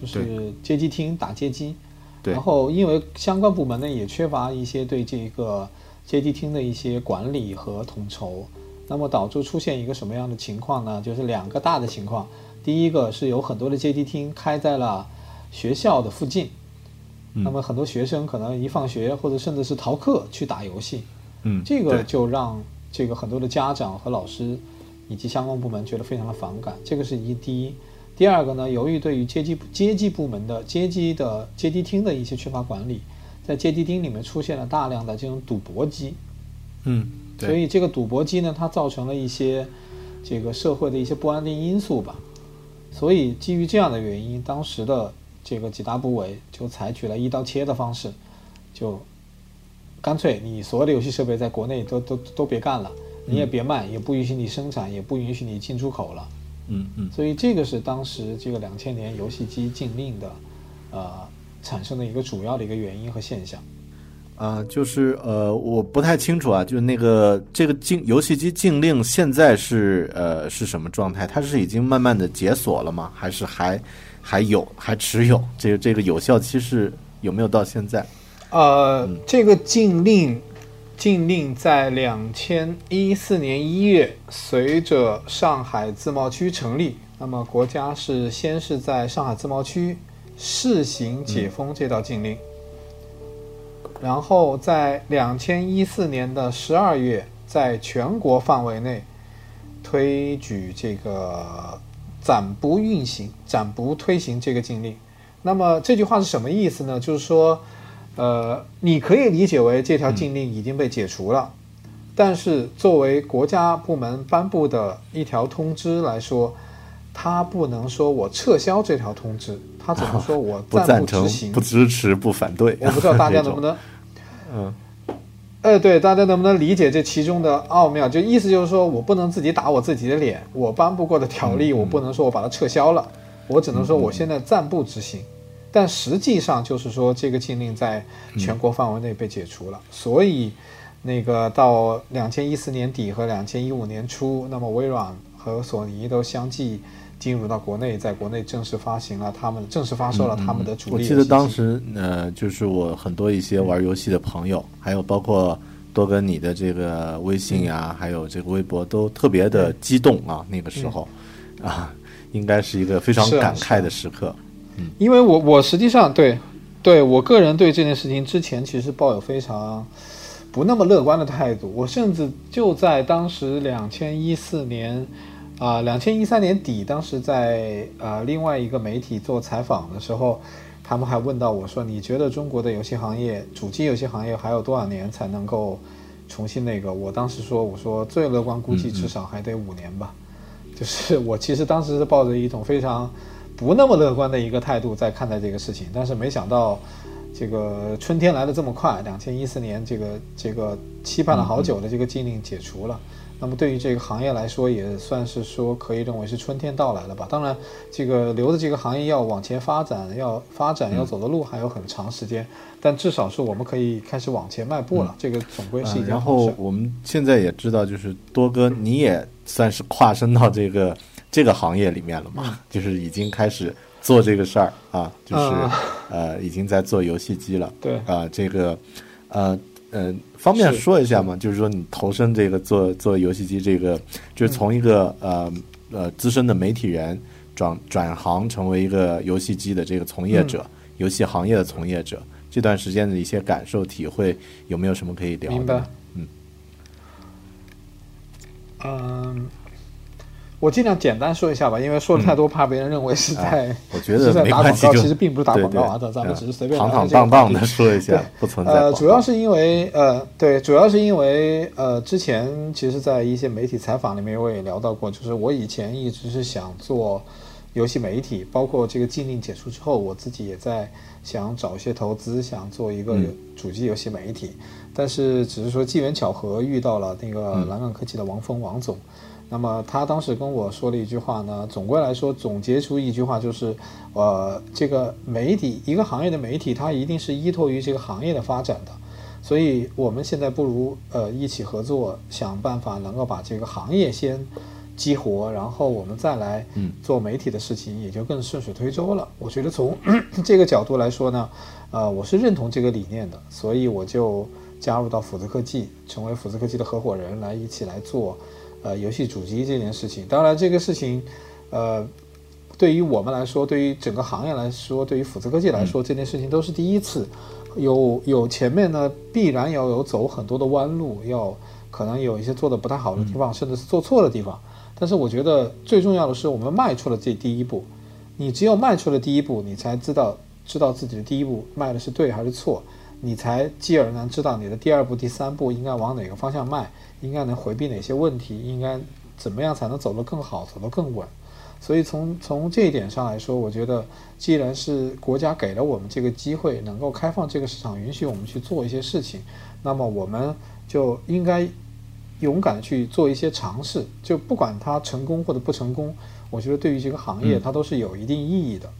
就是街机厅打街机。对。然后因为相关部门呢也缺乏一些对这个街机厅的一些管理和统筹，那么导致出现一个什么样的情况呢？就是两个大的情况，第一个是有很多的街机厅开在了学校的附近，那么很多学生可能一放学或者甚至是逃课去打游戏，嗯，这个就让。这个很多的家长和老师以及相关部门觉得非常的反感，这个是一第一。第二个呢，由于对于街机街机部门的阶级的街机厅的一些缺乏管理，在街机厅里面出现了大量的这种赌博机，嗯，所以这个赌博机呢，它造成了一些这个社会的一些不安定因素吧。所以基于这样的原因，当时的这个几大部委就采取了一刀切的方式，就。干脆你所有的游戏设备在国内都都都别干了，你也别卖，也不允许你生产，也不允许你进出口了。嗯嗯。所以这个是当时这个两千年游戏机禁令的，呃，产生的一个主要的一个原因和现象。啊，就是呃，我不太清楚啊，就是那个这个禁游戏机禁令现在是呃是什么状态？它是已经慢慢的解锁了吗？还是还还有还持有？这个这个有效期是有没有到现在？呃，这个禁令，禁令在两千一四年一月，随着上海自贸区成立，那么国家是先是在上海自贸区试行解封这道禁令。然后在两千一四年的十二月，在全国范围内推举这个暂不运行、暂不推行这个禁令。那么这句话是什么意思呢？就是说，呃，你可以理解为这条禁令已经被解除了，但是作为国家部门颁布的一条通知来说，他不能说我撤销这条通知，他只能说我暂不执、行。不支持、不反对。我不知道大家能不能，嗯，哎，对，大家能不能理解这其中的奥妙？就意思就是说我不能自己打我自己的脸，我颁布过的条例，我不能说我把它撤销了，我只能说我现在暂不执行。但实际上就是说，这个禁令在全国范围内被解除了，所以那个到两千一四年底和两千一五年初，那么微软和索尼都相继进入到国内，在国内正式发行了他们正式发售了他们的主力。我记得当时呃，就是我很多一些玩游戏的朋友，还有包括多跟你的这个微信呀、还有这个微博都特别的激动啊，那个时候、啊，应该是一个非常感慨是啊。的时刻。因为我我实际上对，对我个人对这件事情之前其实抱有非常不那么乐观的态度。我甚至就在当时两千一四年，啊、2两千一三年底，当时在呃另外一个媒体做采访的时候，他们还问到我说：“你觉得中国的游戏行业，主机游戏行业还有多少年才能够重新那个？”我当时说：“我说最乐观估计至少还得五年吧。就是我其实当时是抱着一种非常不那么乐观的一个态度在看待这个事情，但是没想到这个春天来的这么快，两千一四年这个这个期盼了好久的这个禁令解除了。那么对于这个行业来说，也算是说可以认为是春天到来了吧。当然，这个留的这个行业要往前发展，要发展要走的路还有很长时间，但至少是我们可以开始往前迈步了。这个总归是一件好事。后我们现在也知道，就是多哥，你也算是跨身到这个这个行业里面了嘛，就是已经开始做这个事儿啊，就是、嗯呃，已经在做游戏机了。对啊、这个呃呃，方便说一下吗？就是说你投身这个做做游戏机这个，就是从一个、呃呃资深的媒体人转转行成为一个游戏机的这个从业者，嗯游戏行业的从业者，这段时间的一些感受体会，有没有什么可以聊的？嗯。嗯，我尽量简单说一下吧，因为说的太多，怕别人认为是在、嗯 我觉得是在没打广告，关系其实并不是打广告啊，对咱咱们嗯只是随便堂堂聊这个话题棒棒的说一下，不存在呃，主要是因为呃，对，主要是因为呃，之前其实，在一些媒体采访里面我也聊到过，就是我以前一直是想做游戏媒体，包括这个禁令解除之后，我自己也在想找一些投资，想做一个嗯。主机游戏媒体，但是只是说机缘巧合遇到了那嗯。个蓝港科技的王峰王总。那么他当时跟我说了一句话呢，总归来说，总结出一句话就是，呃，这个媒体一个行业的媒体，它一定是依托于这个行业的发展的，所以我们现在不如呃一起合作，想办法能够把这个行业先激活，然后我们再来做媒体的事情，也就更顺水推舟了。我觉得从 这个角度来说呢，呃，我是认同这个理念的，所以我就加入到斧子科技，成为斧子科技的合伙人，来一起来做。呃，游戏主机这件事情，当然这个事情，呃，对于我们来说，对于整个行业来说，对于斧子科技来说，这件事情都是第一次，有有前面呢必然要有走很多的弯路，要可能有一些做的不太好的地方，甚至是做错的地方。但是我觉得最重要的是，我们迈出了这第一步。你只有迈出了第一步，你才知道知道自己的第一步迈的是对还是错，你才继而能知道你的第二步、第三步应该往哪个方向迈，应该能回避哪些问题，应该怎么样才能走得更好、走得更稳。所以从从这一点上来说，我觉得既然是国家给了我们这个机会，能够开放这个市场，允许我们去做一些事情，那么我们就应该勇敢去做一些尝试。就不管它成功或者不成功，我觉得对于这个行业它都是有一定意义的。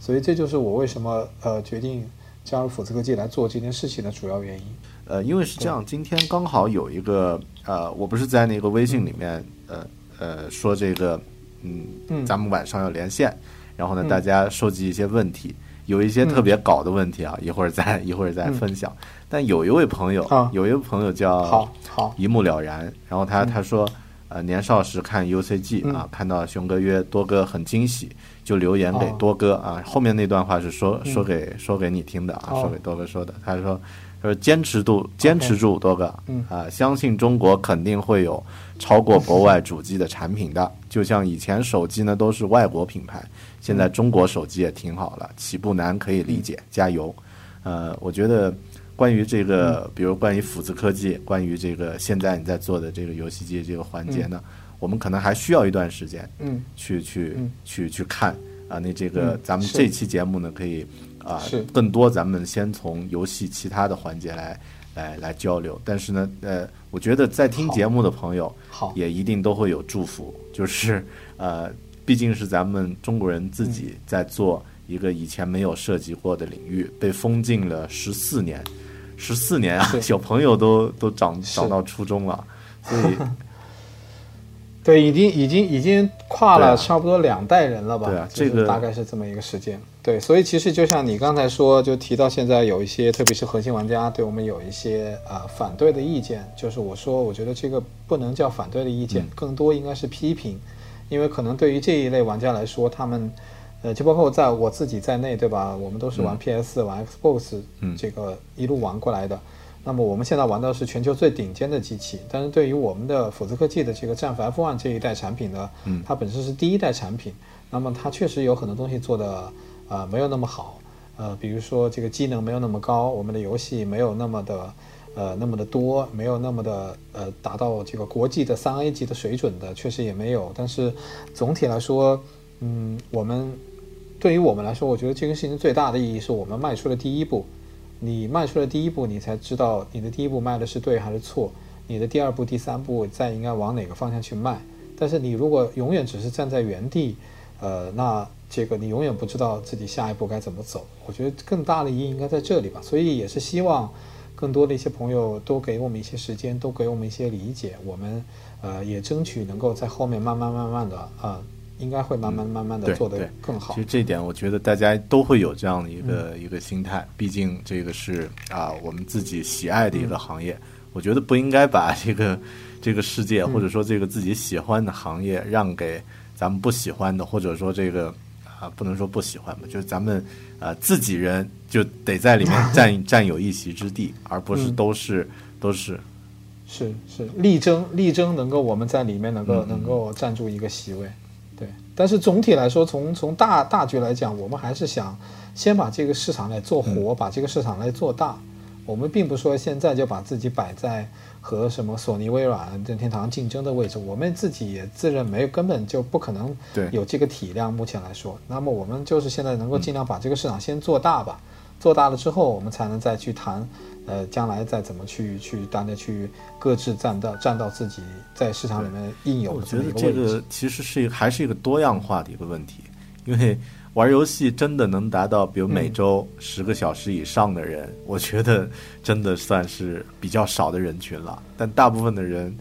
所以这就是我为什么呃决定加入斧子科技来做这件事情的主要原因。呃，因为是这样，今天刚好有一个呃，我不是在那个微信里面呃呃说这个，嗯，嗯咱们晚上要连线，然后呢，嗯大家收集一些问题，有一些特别搞的问题啊，一会儿再一会儿再分享。但有一位朋友，啊有一位朋友叫好好，一目了然，然后他他说，呃，年少时看 UCG 啊，看到熊哥约多哥很惊喜，就留言给哦多哥啊。后面那段话是说说给说给你听的啊，哦说给多哥说的。他说，他说坚持住坚持住多哥，啊，相信中国肯定会有超过国外主机的产品的。就像以前手机呢都是外国品牌，现在中国手机也挺好了，起步难可以理解，加油。呃，我觉得关于这个，比如关于斧子科技，关于这个现在你在做的这个游戏机这个环节呢，我们可能还需要一段时间，嗯，去去嗯。去去看。啊。那这个咱们这期节目呢，可以啊，更多咱们先从游戏其他的环节来来来交流。但是呢，呃，我觉得在听节目的朋友好，也一定都会有祝福，就是呃，毕竟是咱们中国人自己在做一个以前没有涉及过的领域，被封禁了十四年，十四年啊，小朋友都都长是长到初中了，所以对，已经已经已经跨了差不多两代人了吧？对啊这个大概是这么一个时间。对，所以其实就像你刚才说，就提到现在有一些，特别是核心玩家对我们有一些呃反对的意见，就是我说，我觉得这个不能叫反对的意见，更多应该是批评，因为可能对于这一类玩家来说，他们。呃，就包括在我自己在内，对吧？我们都是玩 PS、玩 Xbox，嗯这个一路玩过来的。那么我们现在玩的是全球最顶尖的机器，但是对于我们的斧子科技的这个战斧 F1 这一代产品呢，嗯它本身是第一代产品，那么它确实有很多东西做的呃没有那么好，呃，比如说这个机能没有那么高，我们的游戏没有那么的呃那么的多，没有那么的呃达到这个国际的三 A 级的水准的，确实也没有。但是总体来说，嗯，我们对于我们来说，我觉得这个事情最大的意义是我们迈出了第一步。你迈出了第一步，你才知道你的第一步迈的是对还是错，你的第二步、第三步再应该往哪个方向去迈。但是你如果永远只是站在原地，呃，那这个你永远不知道自己下一步该怎么走。我觉得更大的意义应该在这里吧。所以也是希望更多的一些朋友多给我们一些时间，多给我们一些理解，我们呃也争取能够在后面慢慢慢慢的呃，应该会慢慢慢慢的做得更好。其实。这一点，我觉得大家都会有这样的一个、一个心态，毕竟这个是啊我们自己喜爱的一个行业。我觉得不应该把这个这个世界，或者说这个自己喜欢的行业，让给咱们不喜欢的，或者说这个啊不能说不喜欢吧，就是咱们啊自己人就得在里面 占占有一席之地，而不是嗯。都是都是。是是。力争力争能够我们在里面能够、能够占住一个席位，对。但是总体来说，从从大大局来讲，我们还是想先把这个市场来做活，嗯把这个市场来做大。我们并不说现在就把自己摆在和什么索尼、微软、任天堂竞争的位置，我们自己也自认没有根本就不可能对有这个体量。目前来说，那么我们就是现在能够尽量把这个市场先做大吧。做大了之后，我们才能再去谈，呃，将来再怎么去去大家去各自占到占到自己在市场里面应有我的这么一觉得这个位置。个其实是一个还是一个多样化的一个问题，因为玩游戏真的能达到，比如每周十个小时以上的人，我觉得真的算是比较少的人群了。但大部分的人，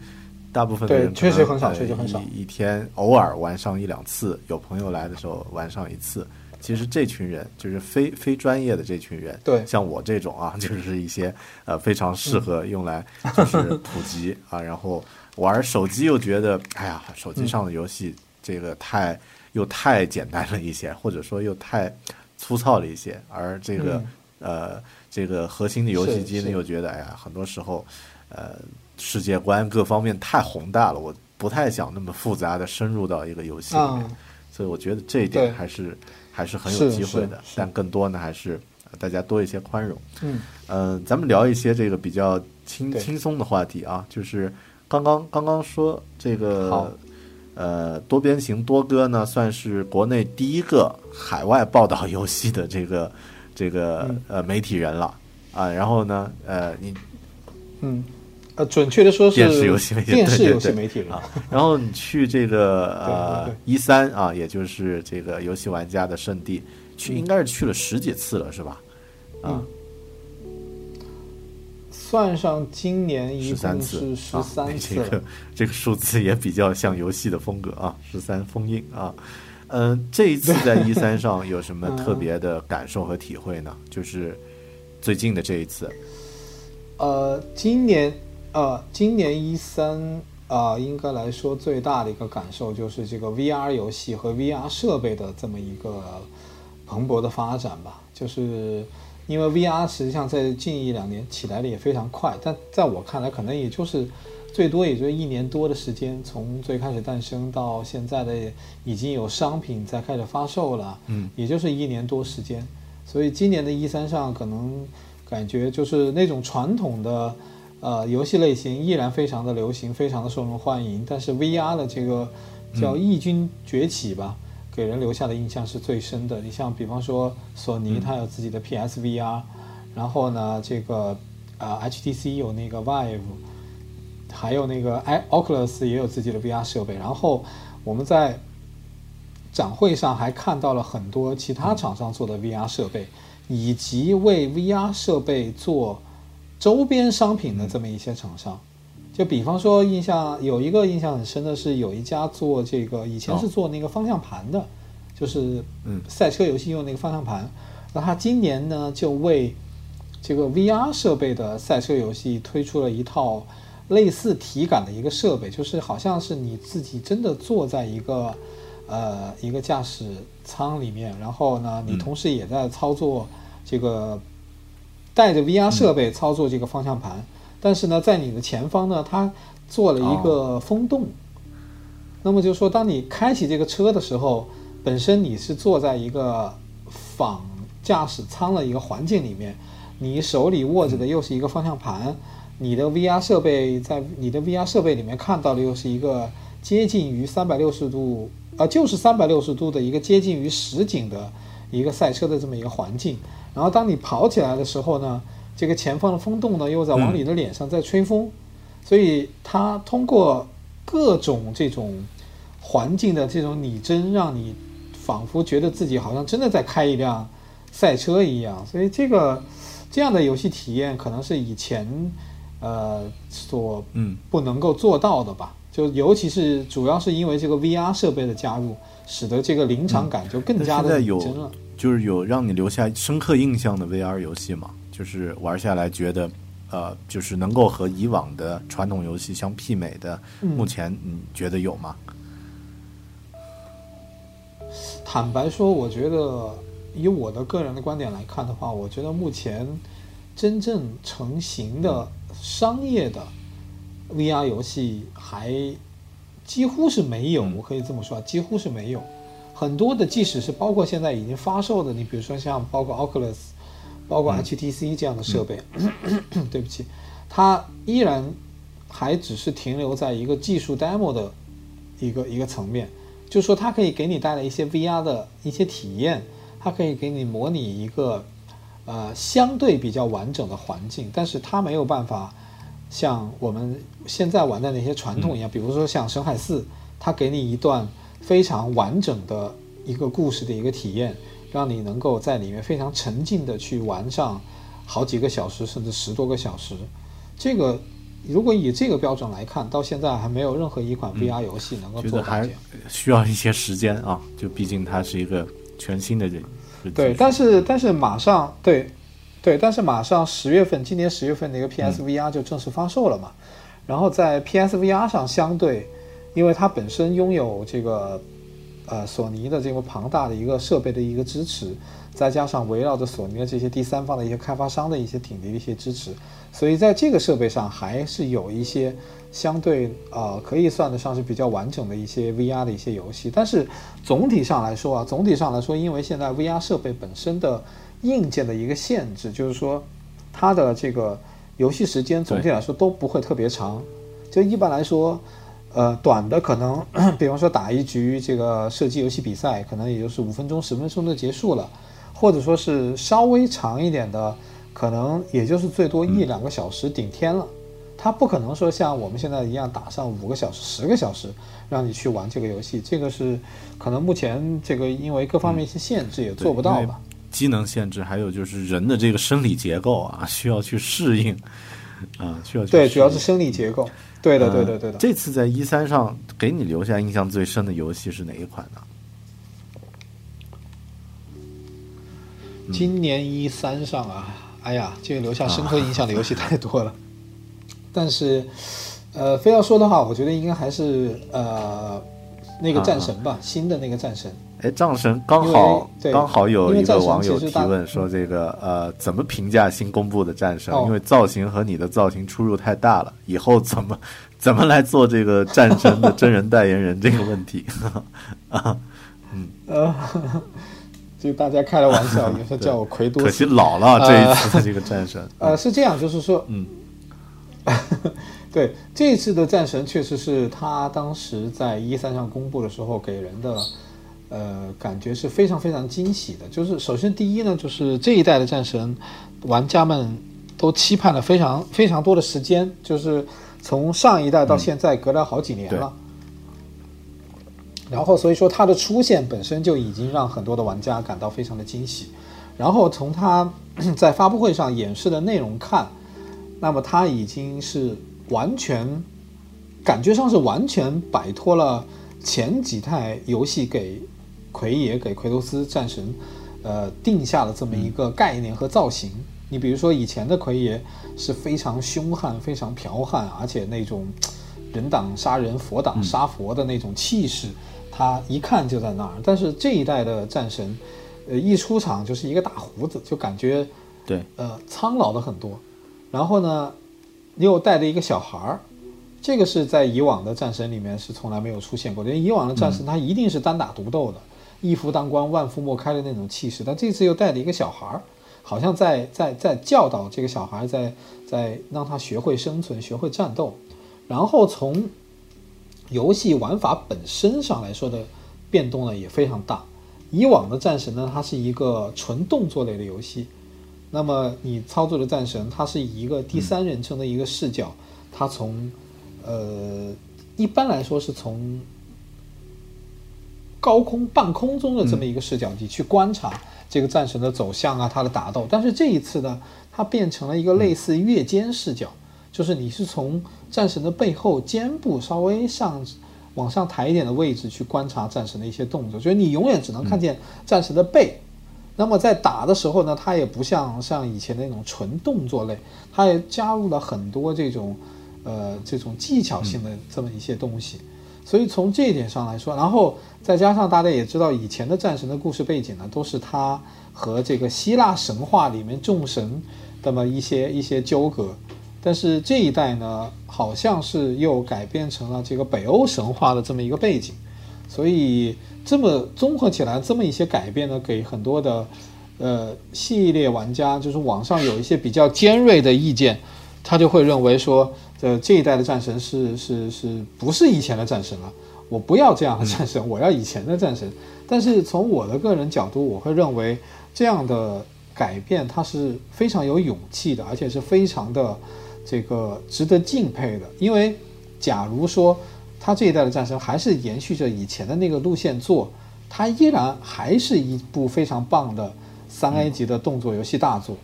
大部分的人确实很少呃确实很少一一天偶尔玩上一两次，有朋友来的时候玩上一次。其实这群人就是非非专业的这群人，对。像我这种啊，就是一些呃非常适合用来就是 普及啊，然后玩手机又觉得哎呀，手机上的游戏这个太又太简单了一些，或者说又太粗糙了一些，而这个、呃这个核心的游戏机呢，又觉得哎呀，很多时候呃世界观各方面太宏大了，我不太想那么复杂的深入到一个游戏里面，啊所以我觉得这一点还是还是很有机会的，但更多呢还是呃大家多一些宽容。嗯，嗯、咱们聊一些这个比较轻轻松的话题啊，就是刚刚刚刚说这个呃多边形多哥呢，算是国内第一个海外报道游戏的这个这个、嗯。呃媒体人了。啊。然后呢，呃，你嗯，呃，准确的说是电视游戏媒体电视游戏媒体人啊，然后你去这个 呃一三啊，也就是这个游戏玩家的圣地，去应该是去了十几次了，是吧？啊，嗯。算上今年一十三是十啊，三次。这个这个数字也比较像游戏的风格啊，十三封印啊。嗯、这一次在一三上有什么特别的感受和体会呢？就是最近的这一次，呃，今年呃，今年一三啊，应该来说最大的一个感受就是这个 VR 游戏和 VR 设备的这么一个蓬勃的发展吧。就是因为 VR 实际上在近一两年起来的也非常快，但在我看来，可能也就是最多也就一年多的时间，从最开始诞生到现在的已经有商品在开始发售了，嗯，也就是一年多时间。所以今年的一三上可能感觉就是那种传统的呃游戏类型依然非常的流行，非常的受人欢迎，但是 VR 的这个叫异军崛起吧。给人留下的印象是最深的。你像比方说索尼，它有自己的 PSVR，然后呢，这个啊 HTC 有那个 Vive，还有那个 i Oculus 也有自己的 VR 设备。然后我们在展会上还看到了很多其他厂商做的 VR 设备，以及为 VR 设备做周边商品的这么一些厂商。就比方说，印象有一个印象很深的是，有一家做这个以前是做那个方向盘的，就是嗯赛车游戏用那个方向盘。那他今年呢，就为这个 VR 设备的赛车游戏推出了一套类似体感的一个设备，就是好像是你自己真的坐在一个呃一个驾驶舱里面，然后呢，你同时也在操作这个带着 VR 设备操作这个方向盘。但是呢，在你的前方呢，它做了一个风洞。那么就是说，当你开启这个车的时候，本身你是坐在一个仿驾驶舱的一个环境里面，你手里握着的又是一个方向盘，你的 VR 设备在你的 VR 设备里面看到的又是一个接近于三百六十度，呃，就是三百六十度的一个接近于实景的一个赛车的这么一个环境。然后当你跑起来的时候呢？这个前方的风洞呢，又在往你的脸上在吹风，所以它通过各种这种环境的这种拟真，让你仿佛觉得自己好像真的在开一辆赛车一样。所以这个这样的游戏体验，可能是以前呃所嗯不能够做到的吧。就尤其是主要是因为这个 VR 设备的加入，使得这个临场感就更加的拟真了。就是有让你留下深刻印象的 VR 游戏吗？就是玩下来觉得，呃，就是能够和以往的传统游戏相媲美的，目前你觉得有吗？坦白说，我觉得以我的个人的观点来看的话，我觉得目前真正成型的商业的 VR 游戏还几乎是没有，我可以这么说，几乎是没有。很多的，即使是包括现在已经发售的，你比如说像包括 Oculus。包括 HTC 这样的设备，对不起，它依然还只是停留在一个技术 demo 的一个一个层面，就是说它可以给你带来一些 VR 的一些体验，它可以给你模拟一个呃相对比较完整的环境，但是它没有办法像我们现在玩的那些传统一样，比如说像《深海四》，它给你一段非常完整的一个故事的一个体验。让你能够在里面非常沉浸的去玩上好几个小时，甚至十多个小时。这个如果以这个标准来看，到现在还没有任何一款 VR 游戏能够做到这样。需要一些时间啊，就毕竟它是一个全新的人。对，但是但是马上对对，但是马上十月份，今年十月份的一个 PSVR 就正式发售了嘛。然后在 PSVR 上，相对因为它本身拥有这个。呃，索尼的这个庞大的一个设备的一个支持，再加上围绕着索尼的这些第三方的一些开发商的一些挺的一些支持，所以在这个设备上还是有一些相对呃可以算得上是比较完整的一些 VR 的一些游戏。但是总体上来说啊，总体上来说，因为现在 VR 设备本身的硬件的一个限制，就是说它的这个游戏时间总体来说都不会特别长，就一般来说。呃，短的可能，比方说打一局这个射击游戏比赛，可能也就是五分钟、十分钟就结束了，或者说是稍微长一点的，可能也就是最多一两个小时顶天了。它不可能说像我们现在一样打上五个小时、十个小时让你去玩这个游戏，这个是可能目前这个因为各方面一些限制也做不到吧。机能限制，还有就是人的这个生理结构啊，需要去适应啊，需要对，主要是生理结构。对的，对的，对的。这次在一三上给你留下印象最深的游戏是哪一款呢？今年一三上啊，哎呀，这个留下深刻印象的游戏太多了。但是，呃，非要说的话，我觉得应该还是呃，那个战神吧，新的那个战神。哎，战神刚好刚好有一个网友提问说，这个呃，怎么评价新公布的战神？因为造型和你的造型出入太大了，以后怎么 怎么来做这个战神的真人代言人这个问题？啊，嗯，呃，就大家开了玩笑，有时候叫我奎多，可惜老了这一次的这个战神。呃，是这样，就是说，嗯。对这一次的战神，确实是他当时在一三上公布的时候，给人的呃感觉是非常非常惊喜的。就是首先第一呢，就是这一代的战神，玩家们都期盼了非常非常多的时间，就是从上一代到现在隔了好几年了。然后所以说它的出现本身就已经让很多的玩家感到非常的惊喜。然后从它在发布会上演示的内容看，那么它已经是。完全感觉上是完全摆脱了前几代游戏给奎爷给奎托斯战神呃定下了这么一个概念和造型。你比如说以前的奎爷是非常凶悍、非常剽悍，而且那种人挡杀人、佛挡杀佛的那种气势，他一看就在那儿。但是这一代的战神，呃，一出场就是一个大胡子，就感觉对呃苍老了很多。然后呢？又带着一个小孩儿，这个是在以往的战神里面是从来没有出现过的。因为以往的战神他一定是单打独斗的，一夫当关万夫莫开的那种气势。但这次又带着一个小孩儿，好像在在在教导这个小孩，在在让他学会生存，学会战斗。然后从游戏玩法本身上来说的变动呢也非常大。以往的战神呢，它是一个纯动作类的游戏。那么你操作的战神，它是以一个第三人称的一个视角，它从，呃，一般来说是从高空半空中的这么一个视角，你去观察这个战神的走向啊，他的打斗。但是这一次呢，它变成了一个类似越肩视角，就是你是从战神的背后肩部稍微上往上抬一点的位置去观察战神的一些动作，所以你永远只能看见战神的背。那么在打的时候呢，它也不像像以前那种纯动作类，它也加入了很多这种，呃，这种技巧性的这么一些东西。所以从这一点上来说，然后再加上大家也知道，以前的战神的故事背景呢，都是他和这个希腊神话里面众神的么一些一些纠葛。但是这一代呢，好像是又改变成了这个北欧神话的这么一个背景，所以。这么综合起来，这么一些改变呢，给很多的，呃，系列玩家，就是网上有一些比较尖锐的意见，他就会认为说，呃，这一代的战神是是是不是以前的战神了？我不要这样的战神，我要以前的战神。但是从我的个人角度，我会认为这样的改变它是非常有勇气的，而且是非常的这个值得敬佩的。因为假如说。他这一代的战神还是延续着以前的那个路线做，它依然还是一部非常棒的三 A 级的动作游戏大作。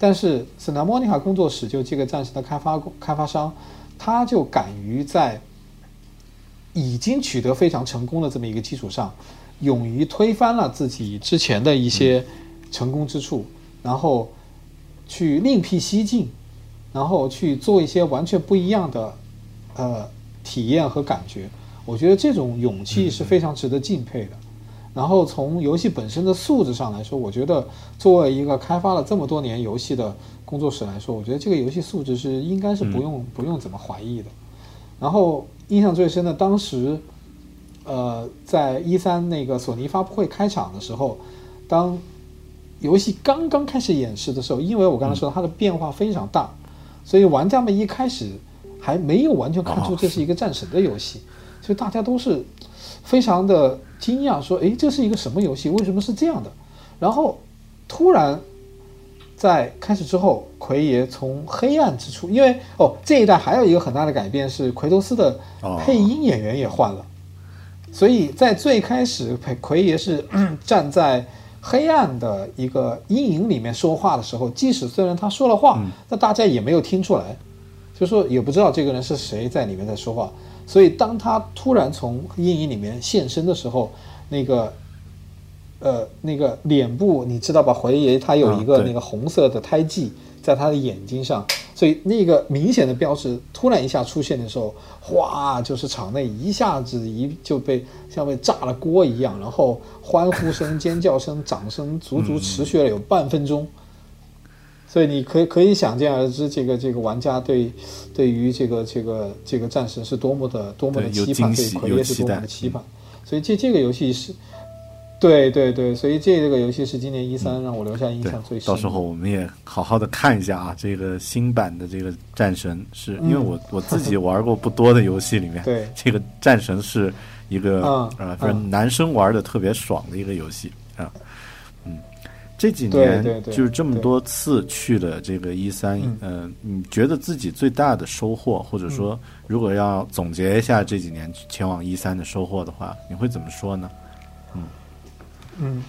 但是 Santa Monica 工作室就这个暂时的开发开发商，他就敢于在已经取得非常成功的这么一个基础上，勇于推翻了自己之前的一些成功之处，然后去另辟蹊径，然后去做一些完全不一样的，呃。体验和感觉，我觉得这种勇气是非常值得敬佩的。然后从游戏本身的素质上来说，我觉得作为一个开发了这么多年游戏的工作室来说，我觉得这个游戏素质是应该是不用不用怎么怀疑的。然后印象最深的，当时，呃，在一三那个索尼发布会开场的时候，当游戏刚刚开始演示的时候，因为我刚才说它的变化非常大，所以玩家们一开始。还没有完全看出这是一个战神的游戏，所以大家都是非常的惊讶，说：“哎，这是一个什么游戏？为什么是这样的？”然后突然在开始之后，奎爷从黑暗之处，因为哦，这一代还有一个很大的改变是奎托斯的配音演员也换了，所以在最开始奎奎爷是 站在黑暗的一个阴影里面说话的时候，即使虽然他说了话，那大家也没有听出来。就说也不知道这个人是谁在里面在说话，所以当他突然从阴影里面现身的时候，那个，呃，那个脸部你知道吧？怀爷他有一个那个红色的胎记在他的眼睛上，所以那个明显的标志突然一下出现的时候，哗，就是场内一下子一就被像被炸了锅一样，然后欢呼声、尖叫声、掌声足足持续了有半分钟。所以你可以可以想见而知，这个这个玩家对对于这个这个这个战神是多么的多么的期盼，对奎爷是多么的期盼。所以这这个游戏是。对对对，所以这个游戏是今年一三让我留下印象最深。到时候我们也好好的看一下啊，这个新版的这个战神，是因为我我自己玩过不多的游戏里面，对这个战神是一个呃，反正男生玩的特别爽的一个游戏啊。嗯，这几年就是这么多次去了这个一三，嗯，你觉得自己最大的收获，或者说如果要总结一下这几年前往一三的收获的话，你会怎么说呢？嗯，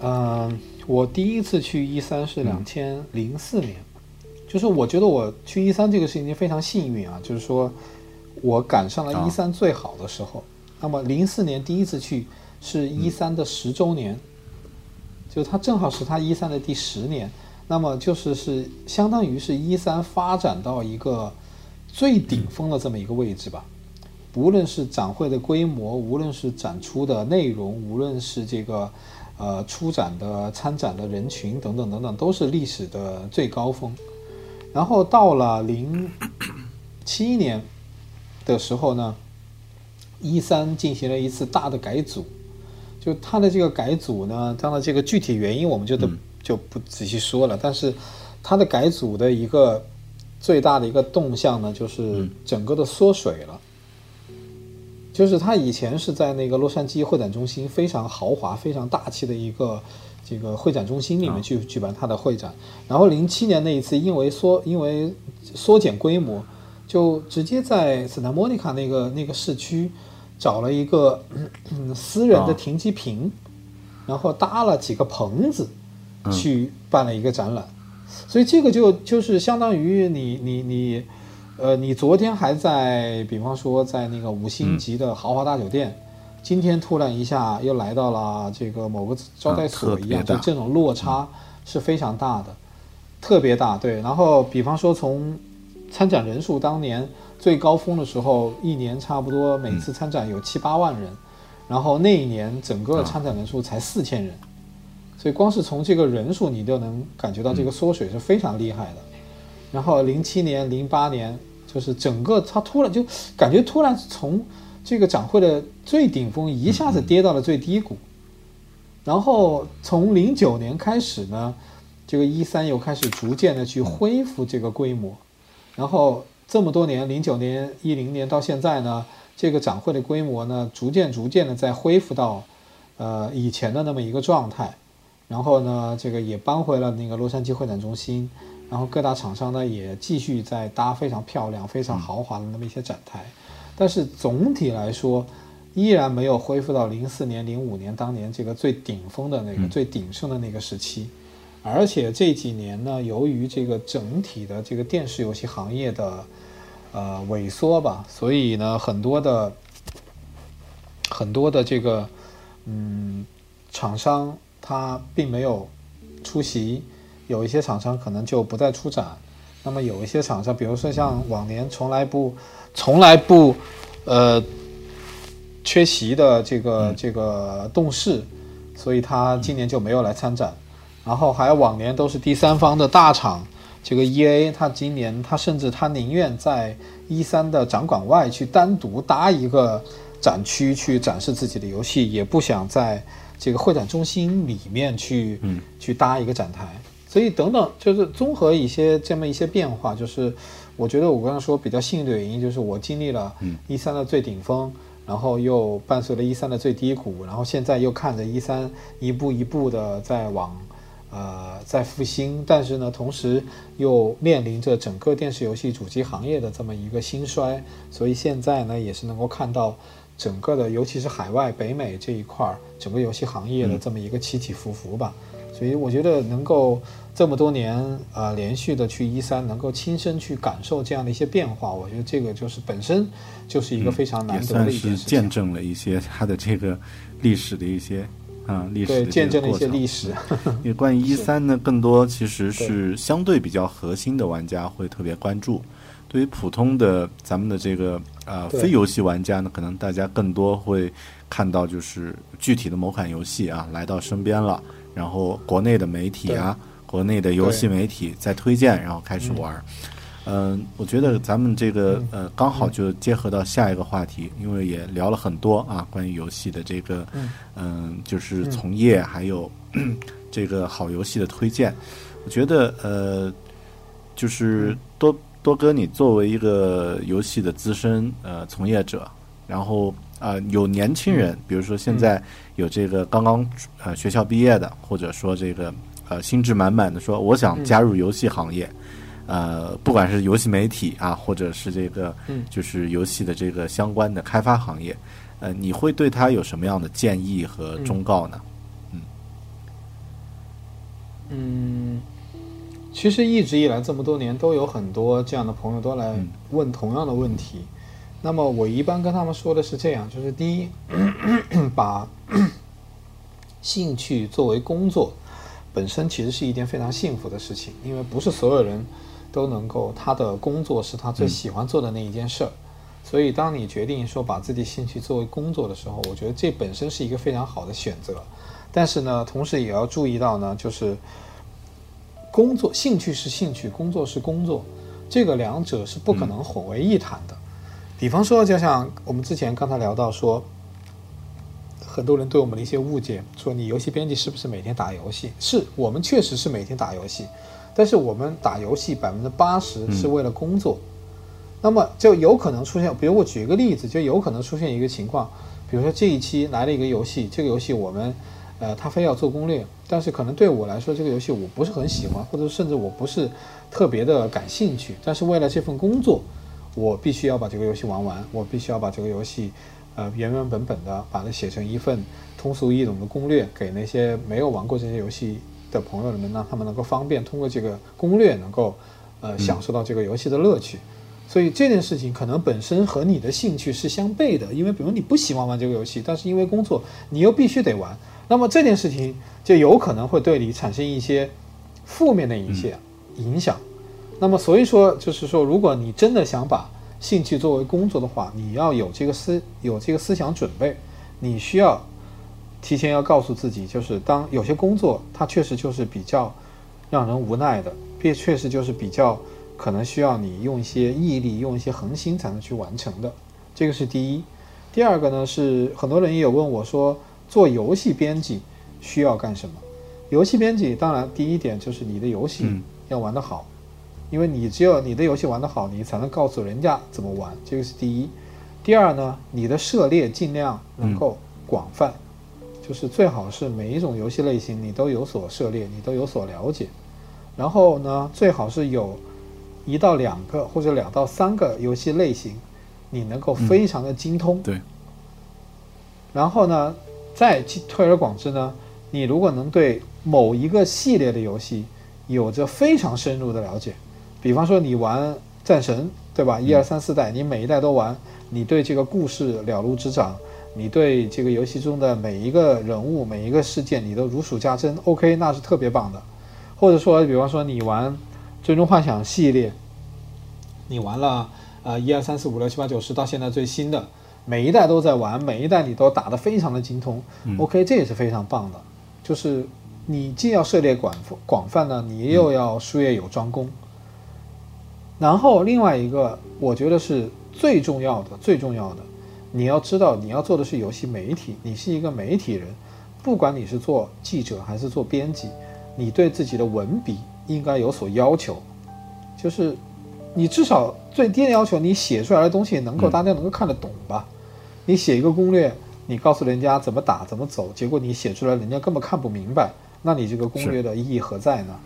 嗯，我第一次去一三是两千零四年，就是我觉得我去一三这个事情非常幸运啊，就是说我赶上了一三最好的时候。那么零四年第一次去是一三的十周年，就它正好是它一三的第十年，那么就是是相当于是一三发展到一个最顶峰的这么一个位置吧。无论是展会的规模，无论是展出的内容，无论是这个，呃，出展的参展的人群等等等等，都是历史的最高峰。然后到了零七年的时候呢，一三进行了一次大的改组，就它的这个改组呢，当然这个具体原因我们就都就不仔细说了。但是它的改组的一个最大的一个动向呢，就是整个的缩水了。就是他以前是在那个洛杉矶会展中心非常豪华、非常大气的一个这个会展中心里面去举办他的会展，然后零七年那一次因为缩因为缩减规模，就直接在 Santa Monica 那个那个市区找了一个嗯私人的停机坪，然后搭了几个棚子去办了一个展览，所以这个就就是相当于你你你。呃，你昨天还在，比方说在那个五星级的豪华大酒店，今天突然一下又来到了这个某个招待所一样，就这种落差是非常大的，特别大。对，然后比方说从参展人数当年最高峰的时候，一年差不多每次参展有七八万人，然后那一年整个参展人数才四千人，所以光是从这个人数你就能感觉到这个缩水是非常厉害的。然后零七年、零八年，就是整个它突然就感觉突然从这个展会的最顶峰一下子跌到了最低谷。然后从零九年开始呢，这个一三又开始逐渐的去恢复这个规模。然后这么多年，零九年、一零年到现在呢，这个展会的规模呢，逐渐逐渐的在恢复到呃以前的那么一个状态。然后呢，这个也搬回了那个洛杉矶会展中心。然后各大厂商呢也继续在搭非常漂亮、非常豪华的那么一些展台，但是总体来说，依然没有恢复到零四年、零五年当年这个最顶峰的那个最鼎盛的那个时期。而且这几年呢，由于这个整体的这个电视游戏行业的呃萎缩吧，所以呢，很多的很多的这个嗯厂商他并没有出席。有一些厂商可能就不再出展，那么有一些厂商，比如说像往年从来不、从来不，呃，缺席的这个这个动视，所以他今年就没有来参展。然后还有往年都是第三方的大厂，这个 E A，他今年他甚至他宁愿在一三的展馆外去单独搭一个展区去展示自己的游戏，也不想在这个会展中心里面去去搭一个展台。所以等等，就是综合一些这么一些变化，就是我觉得我刚刚说比较幸运的原因，就是我经历了一三的最顶峰，然后又伴随了一三的最低谷，然后现在又看着一三一步一步的在往呃在复兴，但是呢，同时又面临着整个电视游戏主机行业的这么一个兴衰，所以现在呢，也是能够看到整个的，尤其是海外北美这一块儿，整个游戏行业的这么一个起起伏伏吧。所以我觉得能够。这么多年啊，连续的去一三，能够亲身去感受这样的一些变化，我觉得这个就是本身就是一个非常难得的一件事情。见证了一些它的这个历史的一些啊历史见证了一些历史。因为关于一三呢，更多其实是相对比较核心的玩家会特别关注。对于普通的咱们的这个呃非游戏玩家呢，可能大家更多会看到就是具体的某款游戏啊来到身边了，然后国内的媒体啊，国内的游戏媒体在推荐，然后开始玩儿。嗯，我觉得咱们这个呃，刚好就结合到下一个话题，因为也聊了很多啊，关于游戏的这个，嗯，就是从业还有 这个好游戏的推荐。我觉得呃，就是多多哥，你作为一个游戏的资深呃从业者，然后啊、有年轻人，比如说现在有这个刚刚呃学校毕业的，或者说这个呃心智满满的说我想加入游戏行业。呃，不管是游戏媒体啊，或者是这个，嗯就是游戏的这个相关的开发行业，呃，你会对他有什么样的建议和忠告呢？嗯，其实一直以来这么多年，都有很多这样的朋友都来问同样的问题。那么我一般跟他们说的是这样，就是第一，把 兴趣作为工作，本身其实是一件非常幸福的事情，因为不是所有人都能够他的工作是他最喜欢做的那一件事儿。所以，当你决定说把自己兴趣作为工作的时候，我觉得这本身是一个非常好的选择。但是呢，同时也要注意到呢，就是工作兴趣是兴趣，工作是工作，这个两者是不可能混为一谈的。比方说，就像我们之前刚才聊到说，很多人对我们的一些误解，说你游戏编辑是不是每天打游戏？是我们确实是每天打游戏，但是我们打游戏百分之八十是为了工作。那么就有可能出现，比如我举一个例子，就有可能出现一个情况，比如说这一期来了一个游戏，这个游戏我们，呃，他非要做攻略，但是可能对我来说，这个游戏我不是很喜欢，或者甚至我不是特别的感兴趣，但是为了这份工作，我必须要把这个游戏玩完，我必须要把这个游戏，呃，原原本本的把它写成一份通俗易懂的攻略，给那些没有玩过这些游戏的朋友们，让他们能够方便通过这个攻略能够，呃，享受到这个游戏的乐趣。所以这件事情可能本身和你的兴趣是相悖的，因为比如你不喜欢玩这个游戏，但是因为工作你又必须得玩，那么这件事情就有可能会对你产生一些负面的一些影响。那么所以说，就是说，如果你真的想把兴趣作为工作的话，你要有这个思有这个思想准备，你需要提前要告诉自己，就是当有些工作它确实就是比较让人无奈的，也确实就是比较。可能需要你用一些毅力，用一些恒心才能去完成的，这个是第一。第二个呢是很多人也有问我说，做游戏编辑需要干什么？游戏编辑当然第一点就是你的游戏要玩得好，因为你只有你的游戏玩得好，你才能告诉人家怎么玩，这个是第一。第二呢，你的涉猎尽量能够广泛，就是最好是每一种游戏类型你都有所涉猎，你都有所了解。然后呢，最好是有。一到两个或者两到三个游戏类型，你能够非常的精通。嗯、对。然后呢，再推而广之呢，你如果能对某一个系列的游戏有着非常深入的了解，比方说你玩战神，对吧？一二三四代，你每一代都玩，你对这个故事了如指掌，你对这个游戏中的每一个人物、每一个事件，你都如数家珍。OK，那是特别棒的。或者说，比方说你玩。最终幻想系列，你玩了呃一二三四五六七八九十到现在最新的，每一代都在玩，每一代你都打得非常的精通。嗯、OK，这也是非常棒的。就是你既要涉猎广广泛呢，你又要术业有专攻。然后另外一个，我觉得是最重要的，最重要的，你要知道你要做的是游戏媒体，你是一个媒体人，不管你是做记者还是做编辑，你对自己的文笔。应该有所要求，就是你至少最低的要求，你写出来的东西能够大家能够看得懂吧？你写一个攻略，你告诉人家怎么打怎么走，结果你写出来人家根本看不明白，那你这个攻略的意义何在呢？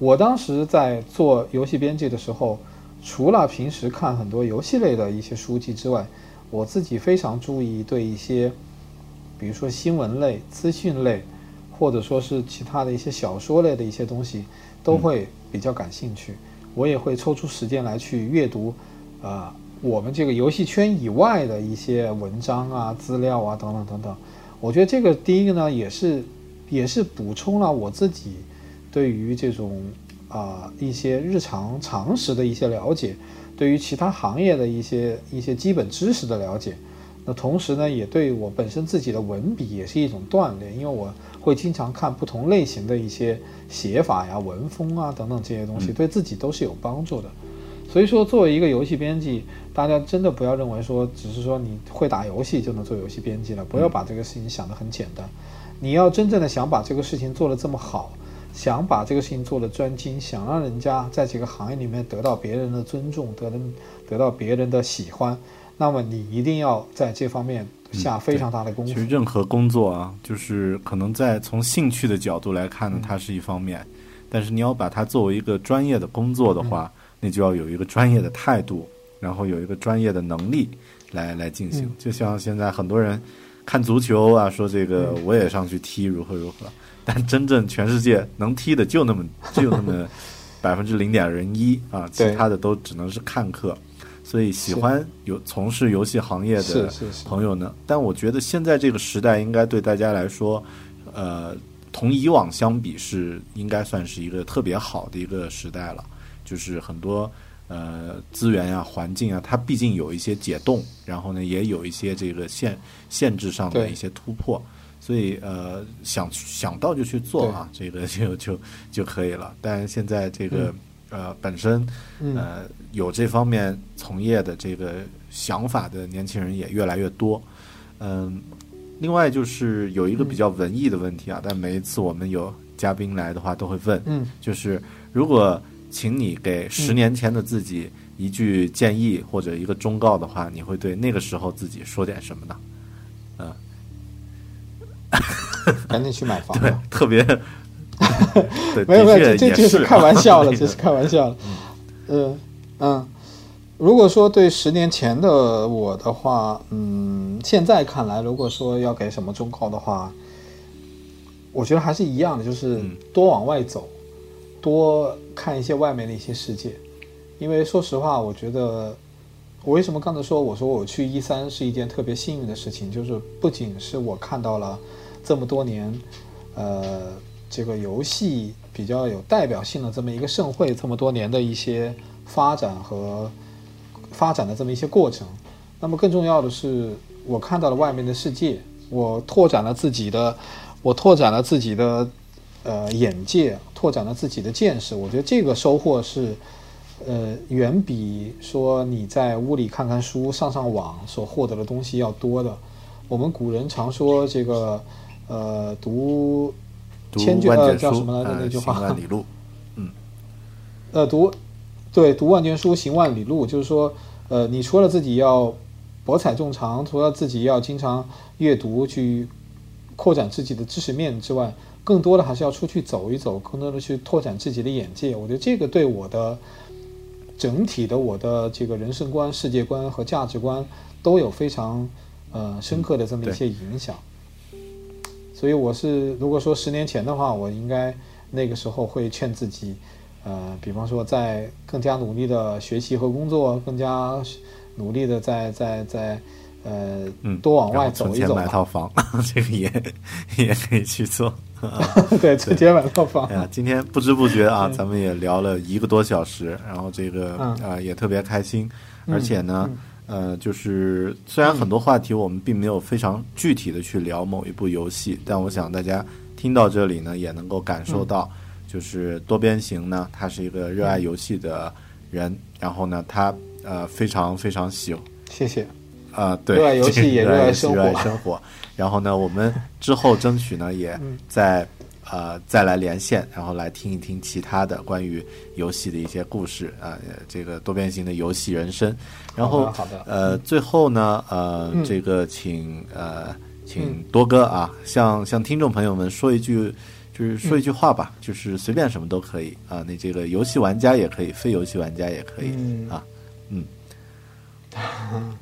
我当时在做游戏编辑的时候，除了平时看很多游戏类的一些书籍之外，我自己非常注意对一些，比如说新闻类、资讯类，或者说是其他的一些小说类的一些东西。都会比较感兴趣，我也会抽出时间来去阅读，呃，我们这个游戏圈以外的一些文章啊、资料啊等等等等。我觉得这个第一个呢，也是也是补充了我自己对于这种啊一些日常常识的一些了解，对于其他行业的一些一些基本知识的了解。那同时呢，也对我本身自己的文笔也是一种锻炼，因为我会经常看不同类型的一些写法呀、文风啊等等这些东西，对自己都是有帮助的。所以说，作为一个游戏编辑，大家真的不要认为说，只是说你会打游戏就能做游戏编辑了，不要把这个事情想得很简单。你要真正的想把这个事情做得这么好，想把这个事情做得专精，想让人家在这个行业里面得到别人的尊重，得人得到别人的喜欢。那么你一定要在这方面下非常大的功夫。其实任何工作啊，就是可能在从兴趣的角度来看呢，它是一方面；但是你要把它作为一个专业的工作的话，那就要有一个专业的态度，然后有一个专业的能力来来进行。就像现在很多人看足球啊，说这个我也上去踢如何如何，但真正全世界能踢的就那么 就那么百分之零点零一啊，其他的都只能是看客。所以喜欢有从事游戏行业的朋友呢，但我觉得现在这个时代应该对大家来说，呃，同以往相比是应该算是一个特别好的一个时代了。就是很多呃资源呀、环境啊，它毕竟有一些解冻，然后呢也有一些这个限限制上的一些突破，所以呃想想到就去做啊，这个 就就就可以了。但现在这个。呃，本身呃有这方面从业的这个想法的年轻人也越来越多。嗯，另外就是有一个比较文艺的问题啊，但每一次我们有嘉宾来的话，都会问，嗯，就是如果请你给十年前的自己一句建议或者一个忠告的话，你会对那个时候自己说点什么呢？嗯，赶紧去买房，对，特别。没有没有，这这就是开玩笑了，这是开玩笑了。嗯嗯，如果说对十年前的我的话，嗯，现在看来，如果说要给什么忠告的话，我觉得还是一样的，就是多往外走，多看一些外面的一些世界。因为说实话，我觉得我为什么刚才说我说我去一三是一件特别幸运的事情，就是不仅是我看到了这么多年，呃。这个游戏比较有代表性的这么一个盛会，这么多年的一些发展和发展的这么一些过程。那么更重要的是，我看到了外面的世界，我拓展了自己的，我拓展了自己的呃眼界，拓展了自己的见识。我觉得这个收获是，呃，远比说你在屋里看看书、上上网所获得的东西要多的。我们古人常说这个，呃，读。千卷呃叫什么来着那句话？行万里路，嗯，呃读，对读万卷书行万里路，就是说，呃你除了自己要博采众长，除了自己要经常阅读去扩展自己的知识面之外，更多的还是要出去走一走，更多的去拓展自己的眼界。我觉得这个对我的整体的我的这个人生观、世界观和价值观都有非常呃深刻的这么一些影响。所以我是，如果说十年前的话，我应该那个时候会劝自己，呃，比方说在更加努力的学习和工作，更加努力的在在在，呃，多往外走一走。买套房，这个也也可以去做。对，存钱买套房。哎呀，今天不知不觉啊，咱们也聊了一个多小时，然后这个啊也特别开心，而且呢。呃，就是虽然很多话题我们并没有非常具体的去聊某一部游戏，但我想大家听到这里呢，也能够感受到，就是多边形呢，他是一个热爱游戏的人，然后呢，他呃非常非常喜，谢谢，啊，对，热爱游戏 也热爱生活，然后呢，我们之后争取呢，也在。呃，再来连线，然后来听一听其他的关于游戏的一些故事啊，这个多边形的游戏人生。然后，好的，呃，最后呢，呃，这个请呃，请多哥啊，向向听众朋友们说一句，就是说一句话吧，就是随便什么都可以啊。那这个游戏玩家也可以，非游戏玩家也可以啊。嗯，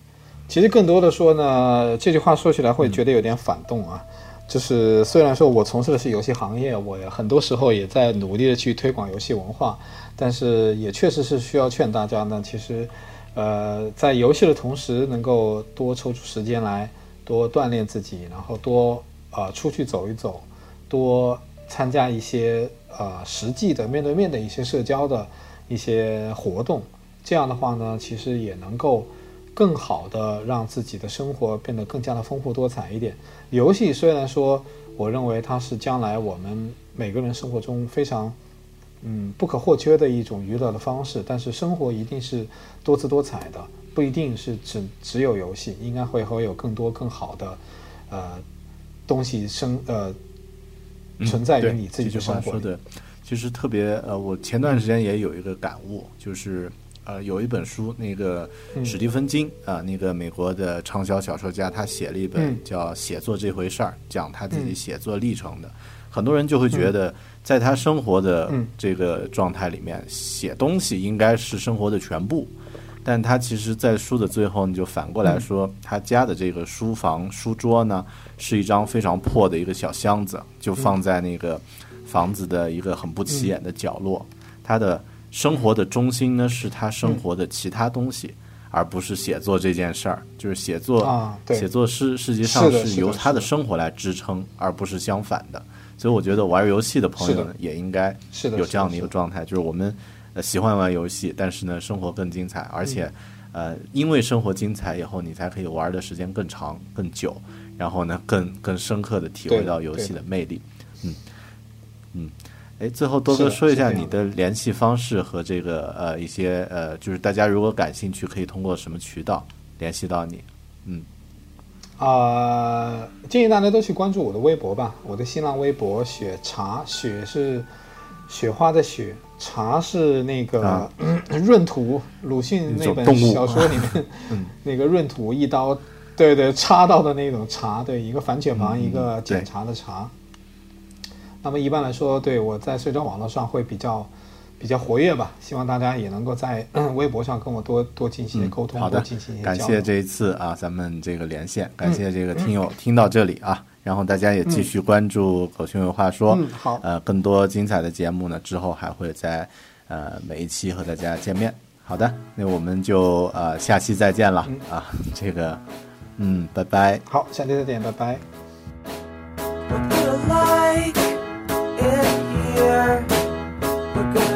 其实更多的说呢，这句话说起来会觉得有点反动啊。就是虽然说我从事的是游戏行业，我很多时候也在努力的去推广游戏文化，但是也确实是需要劝大家呢。其实，呃，在游戏的同时，能够多抽出时间来多锻炼自己，然后多呃出去走一走，多参加一些呃实际的面对面的一些社交的一些活动。这样的话呢，其实也能够更好的让自己的生活变得更加的丰富多彩一点。游戏虽然说，我认为它是将来我们每个人生活中非常嗯不可或缺的一种娱乐的方式，但是生活一定是多姿多彩的，不一定是只只有游戏，应该会会有更多更好的呃东西生呃存在于你自己的生活里。说的，其实特别呃，我前段时间也有一个感悟，就是。呃，有一本书，那个史蒂芬金啊，那个美国的畅销小说家，他写了一本叫《写作这回事儿》，讲他自己写作历程的。很多人就会觉得，在他生活的这个状态里面，写东西应该是生活的全部。但他其实，在书的最后，你就反过来说，他家的这个书房书桌呢，是一张非常破的一个小箱子，就放在那个房子的一个很不起眼的角落。他的。生活的中心呢，是他生活的其他东西，而不是写作这件事儿。就是写作，写作是实际上是由他的生活来支撑，而不是相反的。所以我觉得玩游戏的朋友呢，也应该有这样的一个状态，就是我们喜欢玩游戏，但是呢，生活更精彩，而且呃，因为生活精彩以后，你才可以玩的时间更长、更久，然后呢，更更深刻的体会到游戏的魅力。嗯嗯。哎，最后多哥说一下你的联系方式和这个呃一些呃，就是大家如果感兴趣，可以通过什么渠道联系到你？嗯，啊，建议大家都去关注我的微博吧，我的新浪微博“雪茶”，雪是雪花的雪，茶是那个 闰土，鲁迅那本小说里面 那个闰土一刀，对对，插到的那种茶，对，一个反犬旁，一个检查的查。那么一般来说，对我在社交网络上会比较比较活跃吧，希望大家也能够在 微博上跟我多多进行沟通，好的，感谢这一次啊，咱们这个连线，感谢这个听友听到这里啊，然后大家也继续关注狗熊有话说，嗯好，呃，更多精彩的节目呢，之后还会在呃每一期和大家见面。好的，那我们就呃下期再见了啊，这个嗯，拜拜，好，下期再见，拜拜。We're good.